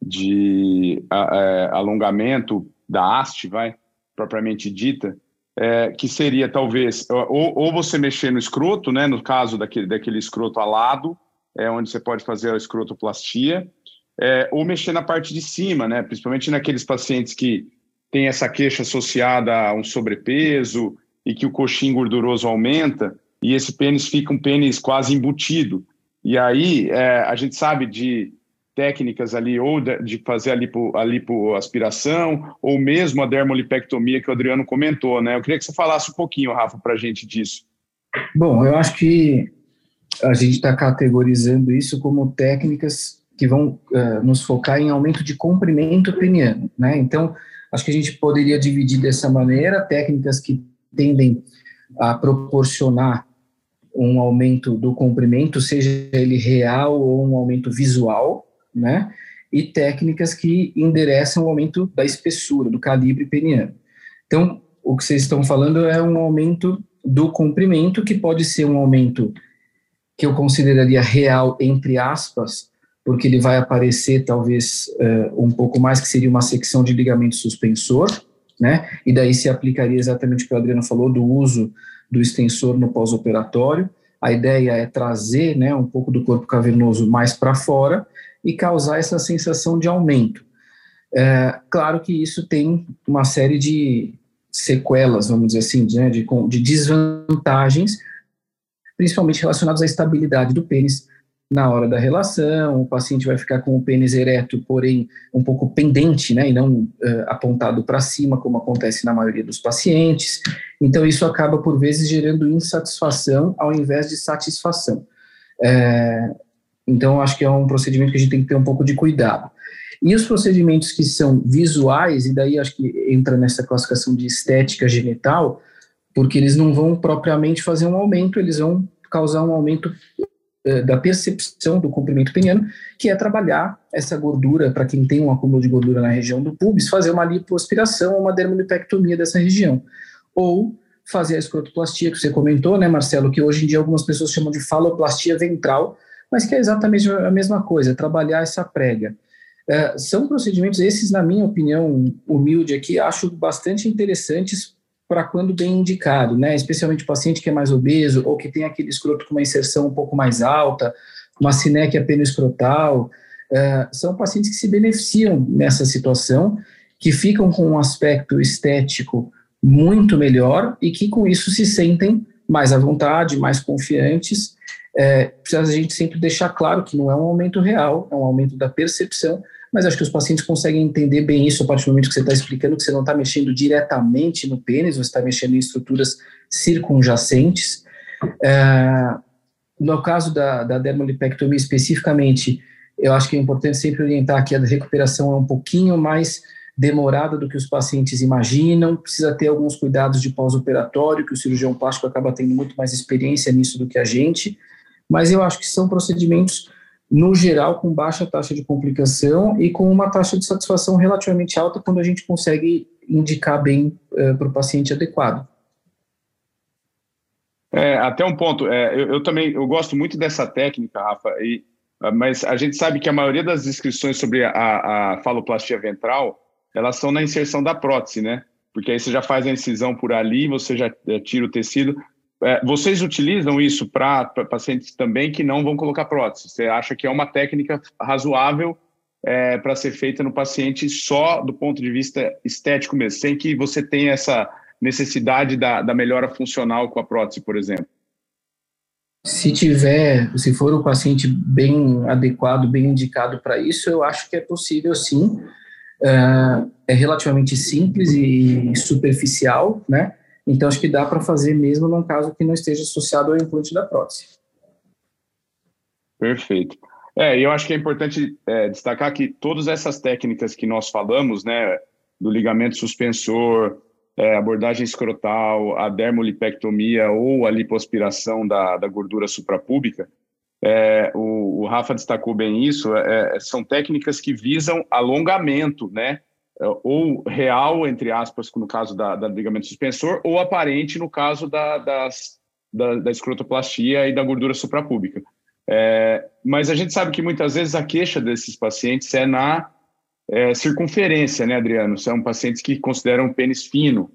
de a, é, alongamento da haste, vai, propriamente dita, é, que seria talvez ou, ou, você mexer no escroto, né, no caso daquele, daquele escroto alado, é, onde você pode fazer a escrotoplastia, é, ou mexer na parte de cima, né, principalmente naqueles pacientes que têm essa queixa associada a um sobrepeso e que o coxim gorduroso aumenta e esse pênis fica um pênis quase embutido. E aí é, a gente sabe de técnicas ali, ou de fazer a, lipo, a lipoaspiração, ou mesmo a dermolipectomia que o Adriano comentou, né? Eu queria que você falasse um pouquinho, Rafa, para a gente disso. Bom, eu acho que a gente está categorizando isso como técnicas que vão uh, nos focar em aumento de comprimento peniano, né? Então, acho que a gente poderia dividir dessa maneira técnicas que tendem a proporcionar um aumento do comprimento, seja ele real ou um aumento visual, né? E técnicas que endereçam o aumento da espessura, do calibre peniano. Então, o que vocês estão falando é um aumento do comprimento, que pode ser um aumento que eu consideraria real, entre aspas, porque ele vai aparecer talvez uh, um pouco mais, que seria uma secção de ligamento suspensor, né? E daí se aplicaria exatamente o que o Adriano falou, do uso do extensor no pós-operatório. A ideia é trazer né, um pouco do corpo cavernoso mais para fora e causar essa sensação de aumento. É, claro que isso tem uma série de sequelas, vamos dizer assim, de, de, de desvantagens, principalmente relacionadas à estabilidade do pênis na hora da relação, o paciente vai ficar com o pênis ereto, porém um pouco pendente, né, e não uh, apontado para cima, como acontece na maioria dos pacientes. Então, isso acaba, por vezes, gerando insatisfação ao invés de satisfação. É, então, acho que é um procedimento que a gente tem que ter um pouco de cuidado. E os procedimentos que são visuais, e daí acho que entra nessa classificação de estética genital, porque eles não vão propriamente fazer um aumento, eles vão causar um aumento da percepção do comprimento peniano, que é trabalhar essa gordura, para quem tem um acúmulo de gordura na região do pubis, fazer uma lipoaspiração ou uma dermolipectomia dessa região. Ou fazer a escrotoplastia, que você comentou, né, Marcelo, que hoje em dia algumas pessoas chamam de faloplastia ventral, mas que é exatamente a mesma coisa, trabalhar essa prega. É, são procedimentos, esses, na minha opinião humilde aqui, acho bastante interessantes para quando bem indicado, né? Especialmente o paciente que é mais obeso ou que tem aquele escroto com uma inserção um pouco mais alta, uma sinéquia escrotal, é, são pacientes que se beneficiam nessa situação, que ficam com um aspecto estético muito melhor e que com isso se sentem mais à vontade, mais confiantes é, precisa a gente sempre deixar claro que não é um aumento real, é um aumento da percepção, mas acho que os pacientes conseguem entender bem isso a partir do momento que você está explicando que você não está mexendo diretamente no pênis, você está mexendo em estruturas circunjacentes. É, no caso da, da dermolipectomia especificamente, eu acho que é importante sempre orientar que a recuperação é um pouquinho mais demorada do que os pacientes imaginam, precisa ter alguns cuidados de pós-operatório, que o cirurgião plástico acaba tendo muito mais experiência nisso do que a gente, mas eu acho que são procedimentos, no geral, com baixa taxa de complicação e com uma taxa de satisfação relativamente alta quando a gente consegue indicar bem uh, para o paciente adequado. É, até um ponto, é, eu, eu, também eu gosto muito dessa técnica, Rafa, e, mas a gente sabe que a maioria das inscrições sobre a, a faloplastia ventral elas são na inserção da prótese, né? Porque aí você já faz a incisão por ali, você já eh, tira o tecido. É, vocês utilizam isso para pacientes também que não vão colocar prótese? Você acha que é uma técnica razoável é, para ser feita no paciente só do ponto de vista estético mesmo, sem que você tenha essa necessidade da, da melhora funcional com a prótese, por exemplo? Se tiver, se for o paciente bem adequado, bem indicado para isso, eu acho que é possível sim uh, é relativamente simples e superficial, né? Então, acho que dá para fazer mesmo num caso que não esteja associado ao implante da prótese. Perfeito. É, eu acho que é importante é, destacar que todas essas técnicas que nós falamos, né, do ligamento suspensor, é, abordagem escrotal, a dermolipectomia ou a lipoaspiração da, da gordura suprapúbica, é, o, o, Rafa destacou bem isso, é, é, são técnicas que visam alongamento, né? É, ou real, entre aspas, no caso da, da ligamento suspensor, ou aparente no caso da, das, da, da escrotoplastia e da gordura suprapúbica. É, mas a gente sabe que muitas vezes a queixa desses pacientes é na é, circunferência, né, Adriano? São pacientes que consideram pênis fino.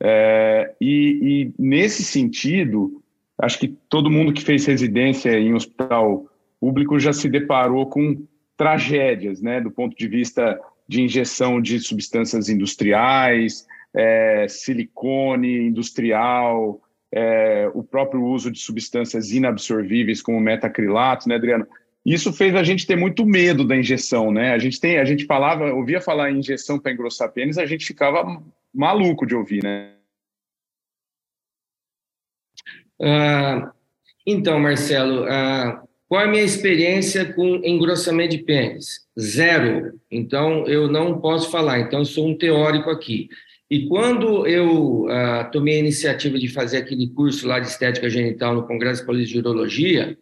É, e, e, nesse sentido, acho que todo mundo que fez residência em hospital público já se deparou com tragédias, né, do ponto de vista de injeção de substâncias industriais, é, silicone industrial, é, o próprio uso de substâncias inabsorvíveis como metacrilato, né, Adriano? Isso fez a gente ter muito medo da injeção, né? A gente tem, a gente falava, ouvia falar em injeção para engrossar pênis, a gente ficava maluco de ouvir, né? Ah, então, Marcelo, ah, qual é a minha experiência com engrossamento de pênis? Zero. Então, eu não posso falar. Então, eu sou um teórico aqui. E quando eu ah, tomei a iniciativa de fazer aquele curso lá de estética genital no Congresso Paulista de Urologia,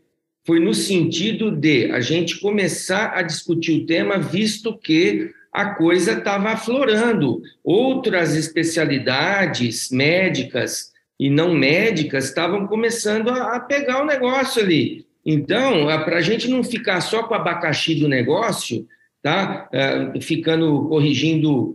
foi no sentido de a gente começar a discutir o tema, visto que a coisa estava aflorando. Outras especialidades médicas e não médicas estavam começando a, a pegar o negócio ali. Então, para a gente não ficar só com o abacaxi do negócio, tá? Uh, ficando corrigindo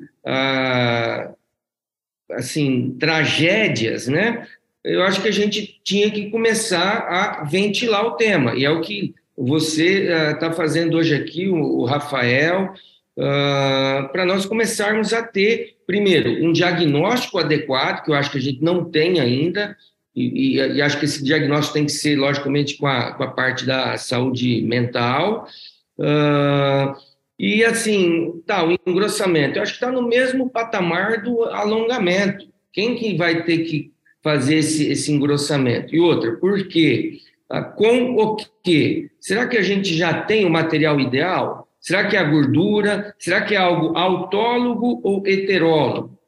assim tragédias, né? Eu acho que a gente tinha que começar a ventilar o tema e é o que você está uh, fazendo hoje aqui, o Rafael, para nós começarmos a ter primeiro, um diagnóstico adequado, que eu acho que a gente não tem ainda, e, e, e acho que esse diagnóstico tem que ser, logicamente, com a, com a parte da saúde mental. Uh, e, assim, tá, o engrossamento, eu acho que está no mesmo patamar do alongamento. Quem que vai ter que fazer esse, esse engrossamento? E outra, por quê? Uh, com o quê? Será que a gente já tem o material ideal? Será que é a gordura? Será que é algo autólogo ou heterólogo?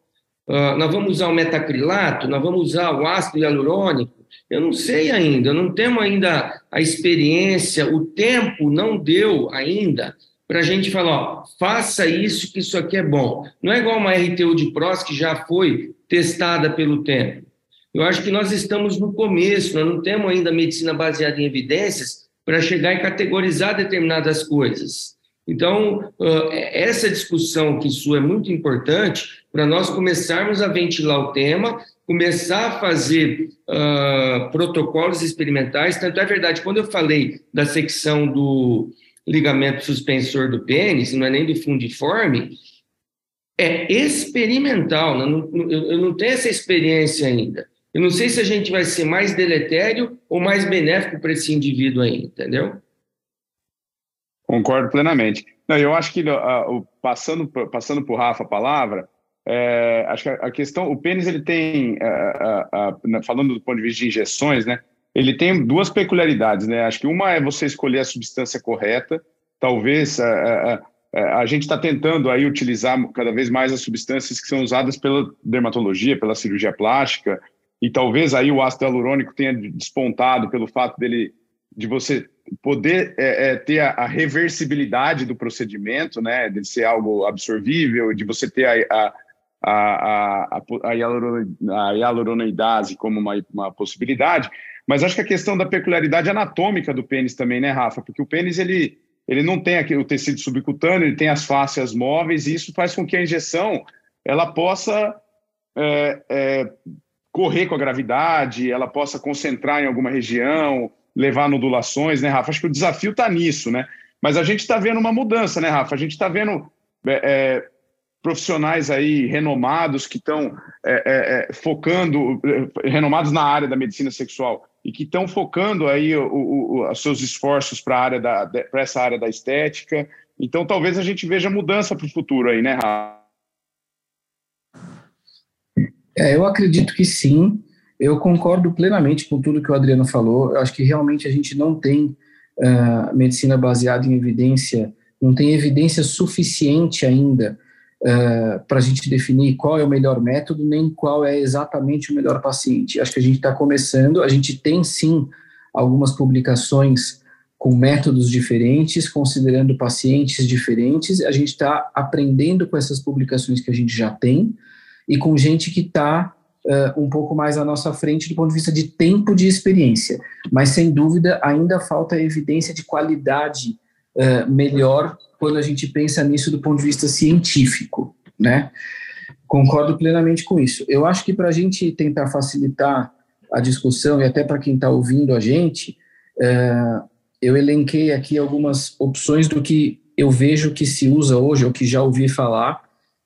Uh, nós vamos usar o metacrilato? Nós vamos usar o ácido hialurônico? Eu não sei ainda, não temos ainda a experiência, o tempo não deu ainda para a gente falar, ó, faça isso que isso aqui é bom. Não é igual uma RTU de PROS que já foi testada pelo tempo. Eu acho que nós estamos no começo, nós não temos ainda medicina baseada em evidências para chegar e categorizar determinadas coisas. Então, essa discussão que isso é muito importante para nós começarmos a ventilar o tema, começar a fazer uh, protocolos experimentais. Tanto é verdade, quando eu falei da secção do ligamento suspensor do pênis, não é nem do fundiforme, é experimental. Não, eu não tenho essa experiência ainda. Eu não sei se a gente vai ser mais deletério ou mais benéfico para esse indivíduo aí, entendeu? Concordo plenamente. Não, eu acho que passando passando por Rafa a palavra, é, acho que a, questão, o pênis ele tem, uh, uh, falando do ponto de vista de injeções, né? Ele tem duas peculiaridades, né? Acho que uma é você escolher a substância correta. Talvez a gente está tentando aí utilizar cada vez mais as substâncias que são usadas pela dermatologia, pela cirurgia plástica, e talvez aí o ácido hialurônico tenha despontado pelo fato dele de você poder é, é, ter a, a, reversibilidade do procedimento, né, de ser algo absorvível, de você ter a, a, a, hialuronidase como uma, uma possibilidade, mas acho que a questão da peculiaridade anatômica do pênis também, né, Rafa? Porque o pênis, ele, ele não tem aquele, o tecido subcutâneo, ele tem as fáscias móveis, e isso faz com que a injeção ela possa é, é, correr com a gravidade, ela possa concentrar em alguma região, levar nodulações, né, Rafa? Acho que o desafio está nisso, né? Mas a gente está vendo uma mudança, né, Rafa? A gente está vendo é, é, profissionais aí renomados que estão é, é, é, focando, é, renomados na área da medicina sexual e que estão focando aí os seus esforços para área da para essa área da estética. Então, talvez a gente veja mudança para o futuro aí, né, Rafa? Eu acredito que sim. Eu concordo plenamente com tudo que o Adriano falou. Eu acho que realmente a gente não tem uh, medicina baseada em evidência, não tem evidência suficiente ainda uh, para a gente definir qual é o melhor método, nem qual é exatamente o melhor paciente. Acho que a gente está começando, a gente tem sim algumas publicações com métodos diferentes, considerando pacientes diferentes. A gente está aprendendo com essas publicações que a gente já tem e com gente que está uh, um pouco mais à nossa frente do ponto de vista de tempo de experiência. Mas, sem dúvida, ainda falta evidência de qualidade uh, melhor quando a gente pensa nisso do ponto de vista científico, né? Concordo plenamente com isso. Eu acho que para a gente tentar facilitar a discussão e até para quem está ouvindo a gente, uh, eu elenquei aqui algumas opções do que eu vejo que se usa hoje, ou que já ouvi falar,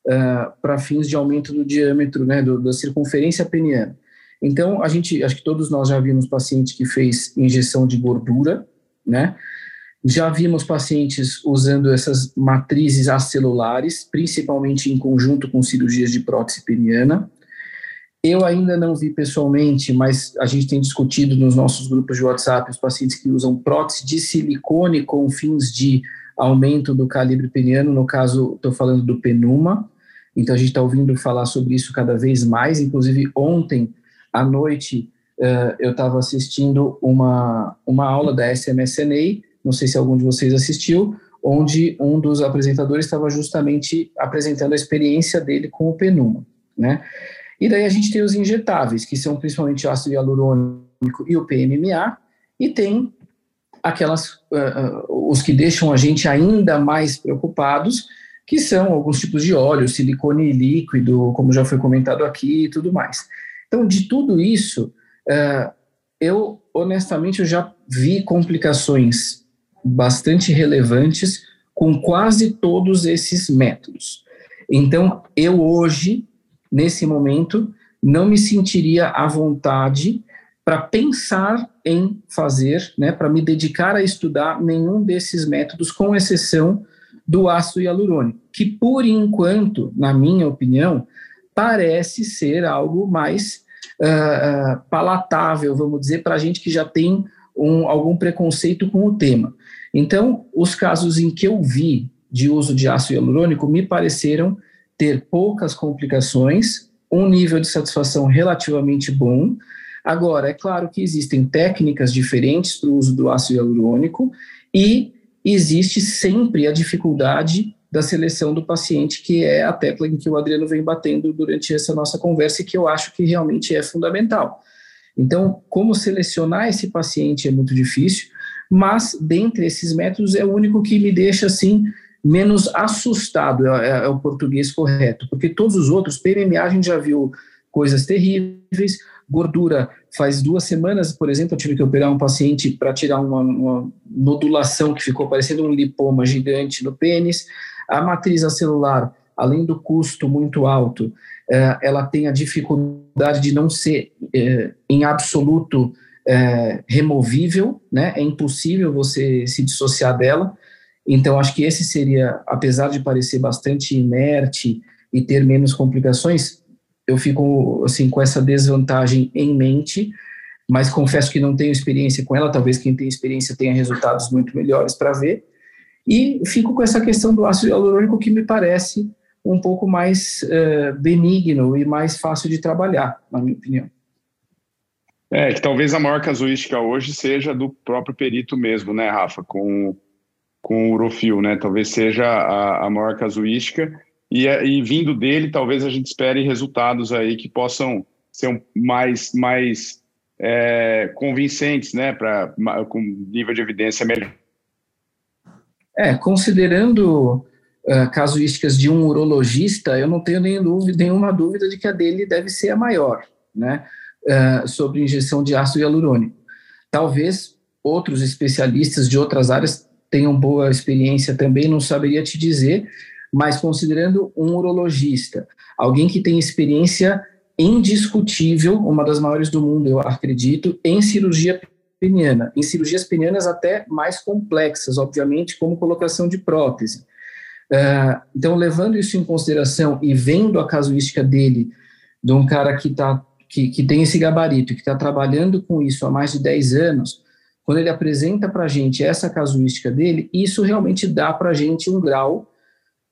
uh, para fins de aumento do diâmetro, né, do, da circunferência peniana. Então, a gente, acho que todos nós já vimos paciente que fez injeção de gordura, né? Já vimos pacientes usando essas matrizes acelulares, principalmente em conjunto com cirurgias de prótese peniana. Eu ainda não vi pessoalmente, mas a gente tem discutido nos nossos grupos de WhatsApp os pacientes que usam prótese de silicone com fins de aumento do calibre peniano, no caso, estou falando do penuma. Então a gente está ouvindo falar sobre isso cada vez mais. Inclusive ontem à noite uh, eu estava assistindo uma uma aula da SMSNA, não sei se algum de vocês assistiu, onde um dos apresentadores estava justamente apresentando a experiência dele com o Penuma, né? E daí a gente tem os injetáveis, que são principalmente o ácido hialurônico e o PMMA, e tem aquelas uh, uh, os que deixam a gente ainda mais preocupados, que são alguns tipos de óleo, silicone líquido, como já foi comentado aqui e tudo mais. Então, de tudo isso, uh, eu honestamente eu já vi complicações bastante relevantes com quase todos esses métodos. Então, eu hoje, nesse momento, não me sentiria à vontade para pensar em fazer, né, para me dedicar a estudar nenhum desses métodos, com exceção do ácido hialurônico, que por enquanto, na minha opinião, parece ser algo mais uh, palatável, vamos dizer, para a gente que já tem um, algum preconceito com o tema. Então, os casos em que eu vi de uso de ácido hialurônico me pareceram ter poucas complicações, um nível de satisfação relativamente bom. Agora, é claro que existem técnicas diferentes para o uso do ácido hialurônico e existe sempre a dificuldade da seleção do paciente, que é a tecla em que o Adriano vem batendo durante essa nossa conversa e que eu acho que realmente é fundamental. Então, como selecionar esse paciente é muito difícil, mas dentre esses métodos é o único que me deixa assim menos assustado, é, é, é o português correto, porque todos os outros, PMMA a gente já viu coisas terríveis, gordura. Faz duas semanas, por exemplo, eu tive que operar um paciente para tirar uma, uma, nodulação que ficou parecendo um lipoma gigante no pênis. A matriz celular, além do custo muito alto, eh, ela tem a dificuldade de não ser eh, em absoluto eh, removível, né? É impossível você se dissociar dela. Então, acho que esse seria, apesar de parecer bastante inerte e ter menos complicações, eu fico assim com essa desvantagem em mente, mas confesso que não tenho experiência com ela, talvez quem tem experiência tenha resultados muito melhores para ver. E fico com essa questão do ácido hialurônico que me parece um pouco mais uh, benigno e mais fácil de trabalhar, na minha opinião. É, que talvez a maior casuística hoje seja do próprio perito mesmo, né, Rafa, com, com o urofil, né? Talvez seja a, a maior casuística e, é, e vindo dele, talvez a gente espere resultados aí que possam ser mais, mais é, convincentes, né, para com nível de evidência melhor. É, considerando uh, casuísticas de um urologista, eu não tenho nenhum dúvida, nenhuma dúvida de que a dele deve ser a maior, né, uh, sobre injeção de ácido hialurônico. Talvez outros especialistas de outras áreas tenham boa experiência também, não saberia te dizer, mas considerando um urologista, alguém que tem experiência indiscutível, uma das maiores do mundo, eu acredito, em cirurgia peniana, em cirurgias penianas até mais complexas, obviamente, como colocação de prótese. Uh, então, levando isso em consideração e vendo a casuística dele, de um cara que, tá, que, que tem esse gabarito, que está trabalhando com isso há mais de 10 anos, quando ele apresenta para a gente essa casuística dele, isso realmente dá para a gente um grau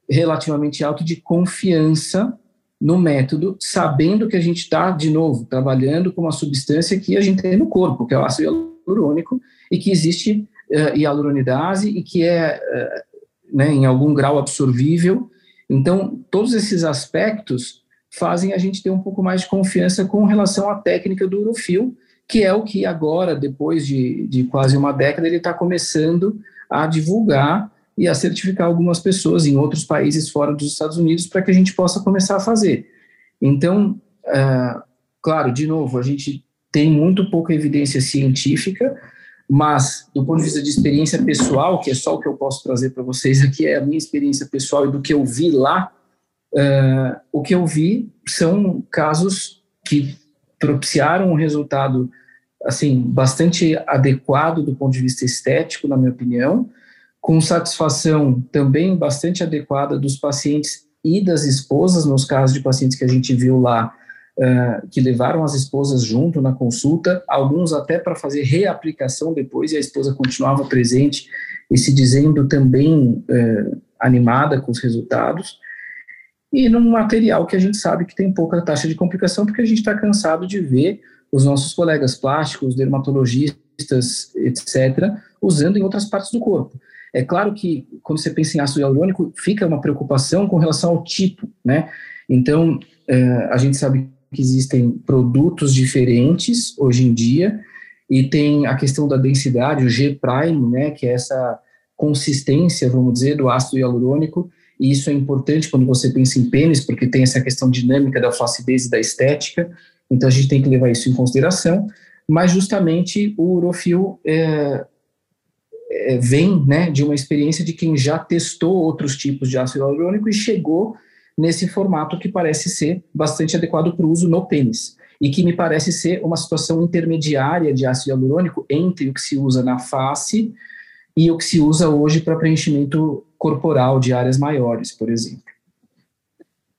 relativamente alto de confiança no método, sabendo que a gente está, de novo, trabalhando com uma substância que a gente tem no corpo, que é o ácido hialurônico, e que existe uh, hialuronidase e que é, uh, né, em algum grau absorvível. Então, todos esses aspectos fazem a gente ter um pouco mais de confiança com relação à técnica do urofil, que é o que agora, depois de, de quase uma década, ele está começando a divulgar e a certificar algumas pessoas em outros países fora dos Estados Unidos para que a gente possa começar a fazer. Então, uh, claro, de novo, a gente tem muito pouca evidência científica, mas do ponto de vista de experiência pessoal, que é só o que eu posso trazer para vocês aqui, é a minha experiência pessoal e do que eu vi lá, uh, o que eu vi são casos que propiciaram um resultado assim bastante adequado do ponto de vista estético, na minha opinião, com satisfação também bastante adequada dos pacientes e das esposas, nos casos de pacientes que a gente viu lá, uh, que levaram as esposas junto na consulta, alguns até para fazer reaplicação depois, e a esposa continuava presente e se dizendo também uh, animada com os resultados. E num material que a gente sabe que tem pouca taxa de complicação, porque a gente está cansado de ver os nossos colegas plásticos, dermatologistas, etc., usando em outras partes do corpo. É claro que quando você pensa em ácido hialurônico, fica uma preocupação com relação ao tipo, né? Então, é, a gente sabe que existem produtos diferentes hoje em dia e tem a questão da densidade, o G né, que é essa consistência, vamos dizer, do ácido hialurônico, e isso é importante quando você pensa em pênis, porque tem essa questão dinâmica da flacidez e da estética, então a gente tem que levar isso em consideração, mas justamente o urofil é, é, vem né, de uma experiência de quem já testou outros tipos de ácido hialurônico e chegou nesse formato que parece ser bastante adequado para o uso no pênis e que me parece ser uma situação intermediária de ácido hialurônico entre o que se usa na face e o que se usa hoje para preenchimento corporal de áreas maiores, por exemplo.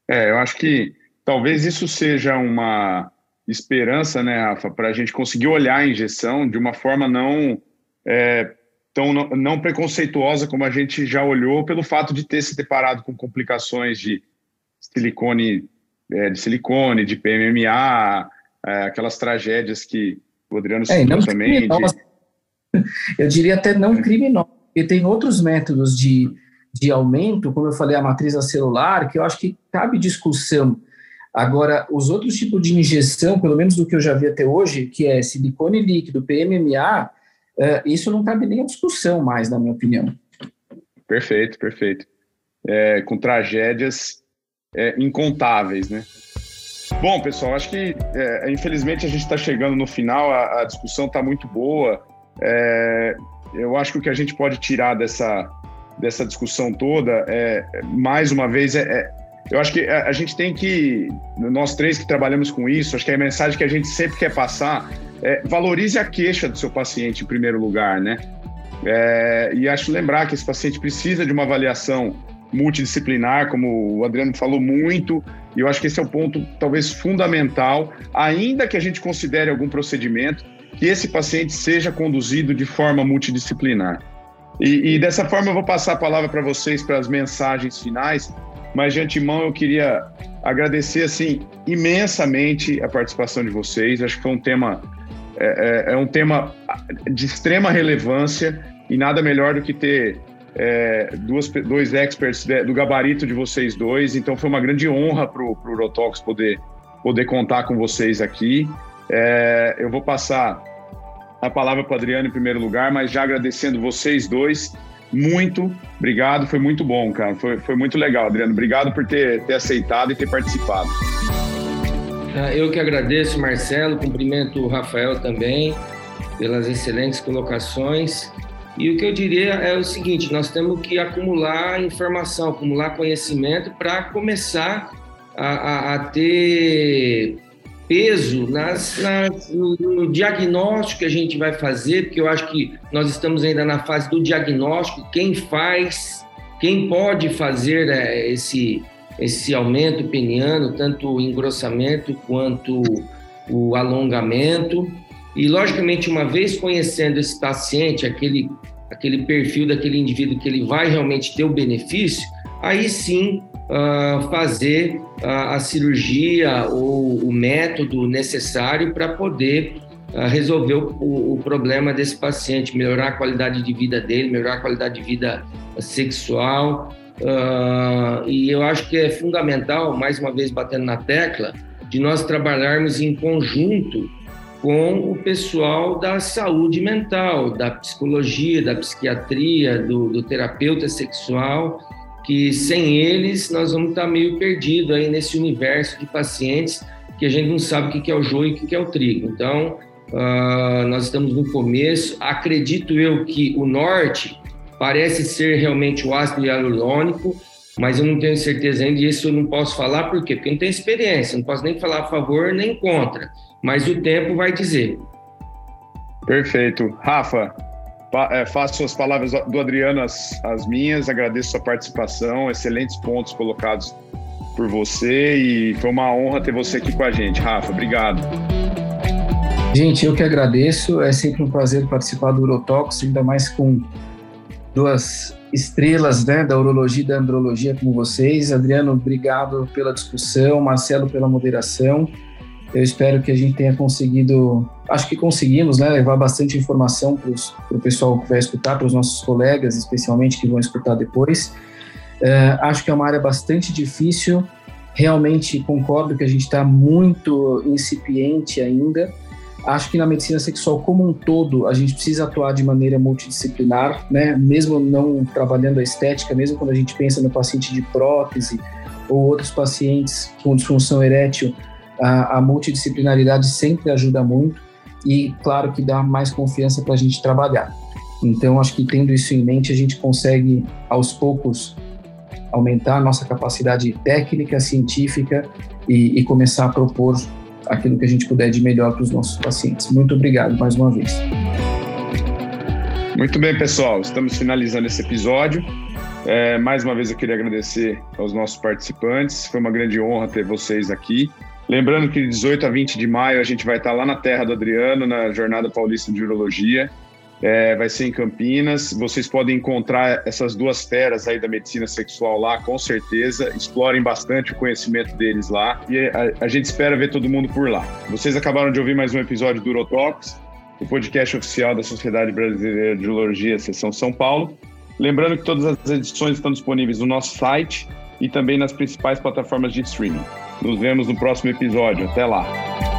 É, eu acho que talvez isso seja uma esperança, né, Rafa, para a gente conseguir olhar a injeção de uma forma não é, tão não, não, preconceituosa como a gente já olhou pelo fato de ter se deparado com complicações de silicone, é, de silicone, de PMMA, é, aquelas tragédias que o Adriano é, citou também. De... Eu diria até não criminosa, porque tem outros métodos de, de aumento, como eu falei, a matriz acelular, que eu acho que cabe discussão. Agora, os outros tipos de injeção, pelo menos do que eu já vi até hoje, que é silicone líquido, PMMA, isso não cabe nem a discussão mais, na minha opinião. Perfeito, perfeito. É, com tragédias é, incontáveis, né? Bom, pessoal, acho que é, infelizmente a gente está chegando no final, a, a discussão está muito boa. É, eu acho que o que a gente pode tirar dessa, dessa discussão toda é, mais uma vez, é, eu acho que a, a, gente tem que, nós três que trabalhamos com isso, acho que a mensagem que a gente sempre quer passar é, valorize a queixa do seu paciente em primeiro lugar, né? É, e acho lembrar que esse paciente precisa de uma avaliação multidisciplinar, como o Adriano falou muito, e eu acho que esse é o ponto talvez fundamental, ainda que a gente considere algum procedimento, que esse paciente seja conduzido de forma multidisciplinar. E, e dessa forma eu vou passar a palavra para vocês para as mensagens finais, mas de antemão eu queria agradecer assim imensamente a participação de vocês. Acho que foi um tema é, é, é um tema de extrema relevância e nada melhor do que ter é, duas, dois experts do gabarito de vocês dois. Então foi uma grande honra para o Urotox poder, poder contar com vocês aqui. É, eu vou passar a palavra para o Adriano em primeiro lugar, mas já agradecendo vocês dois. Muito obrigado, foi muito bom, cara. Foi, foi muito legal, Adriano. Obrigado por ter, ter aceitado e ter participado. Ah, eu que agradeço, Marcelo, cumprimento o Rafael também pelas excelentes colocações. E o que eu diria é o seguinte: nós temos que acumular informação, acumular conhecimento para começar a, a, a, ter peso nas, nas, no, no, diagnóstico que a gente vai fazer, porque eu acho que nós estamos ainda na fase do diagnóstico, quem faz, quem pode fazer é, esse, esse aumento peniano, tanto o engrossamento quanto o alongamento. E, logicamente, uma vez conhecendo esse paciente, aquele, aquele perfil daquele indivíduo que ele vai realmente ter o benefício, aí sim uh, fazer uh, a cirurgia ou o método necessário para poder uh, resolver o, o, problema desse paciente, melhorar a qualidade de vida dele, melhorar a qualidade de vida sexual. E eu acho que é fundamental, mais uma vez batendo na tecla, de nós trabalharmos em conjunto com o pessoal da saúde mental, da psicologia, da psiquiatria, do, do terapeuta sexual, que sem eles nós vamos estar meio perdido aí nesse universo de pacientes que a gente não sabe o que é o joio e o que é o trigo. Então, uh, nós estamos no começo. Acredito eu que o norte parece ser realmente o ácido hialurônico, mas eu não tenho certeza ainda e isso eu não posso falar por quê? Porque eu não tenho experiência, não posso nem falar a favor nem contra, mas o tempo vai dizer. Perfeito. Rafa, é, faço as palavras do Adriano as, as minhas, agradeço sua participação, excelentes pontos colocados por você e foi uma honra ter você aqui com a gente. Rafa, obrigado. Gente, eu que agradeço, é sempre um prazer participar do Urotox, ainda mais com duas estrelas né, da urologia e da andrologia como vocês. Adriano, obrigado pela discussão, Marcelo pela moderação. Eu espero que a gente tenha conseguido, acho que conseguimos, né, levar bastante informação para o pessoal que vai escutar, para os nossos colegas, especialmente que vão escutar depois. Uh, acho que é uma área bastante difícil. Realmente concordo que a gente está muito incipiente ainda. Acho que na medicina sexual como um todo a gente precisa atuar de maneira multidisciplinar, né? Mesmo não trabalhando a estética, mesmo quando a gente pensa no paciente de prótese ou outros pacientes com disfunção erétil, a, a multidisciplinaridade sempre ajuda muito e, claro, que dá mais confiança para a gente trabalhar. Então, acho que tendo isso em mente, a gente consegue, aos poucos, aumentar a nossa capacidade técnica, científica e, e começar a propor aquilo que a gente puder de melhor para os nossos pacientes. Muito obrigado mais uma vez. Muito bem, pessoal. Estamos finalizando esse episódio. É, mais uma vez eu queria agradecer aos nossos participantes. Foi uma grande honra ter vocês aqui. Lembrando que de 18 a 20 de maio a gente vai estar lá na terra do Adriano, na Jornada Paulista de Urologia. É, vai ser em Campinas. Vocês podem encontrar essas duas feras aí da medicina sexual lá, com certeza. Explorem bastante o conhecimento deles lá. E a, a gente espera ver todo mundo por lá. Vocês acabaram de ouvir mais um episódio do Urotox, o podcast oficial da Sociedade Brasileira de Urologia, Seção São Paulo. Lembrando que todas as edições estão disponíveis no nosso site e também nas principais plataformas de streaming. Nos vemos no próximo episódio. Até lá!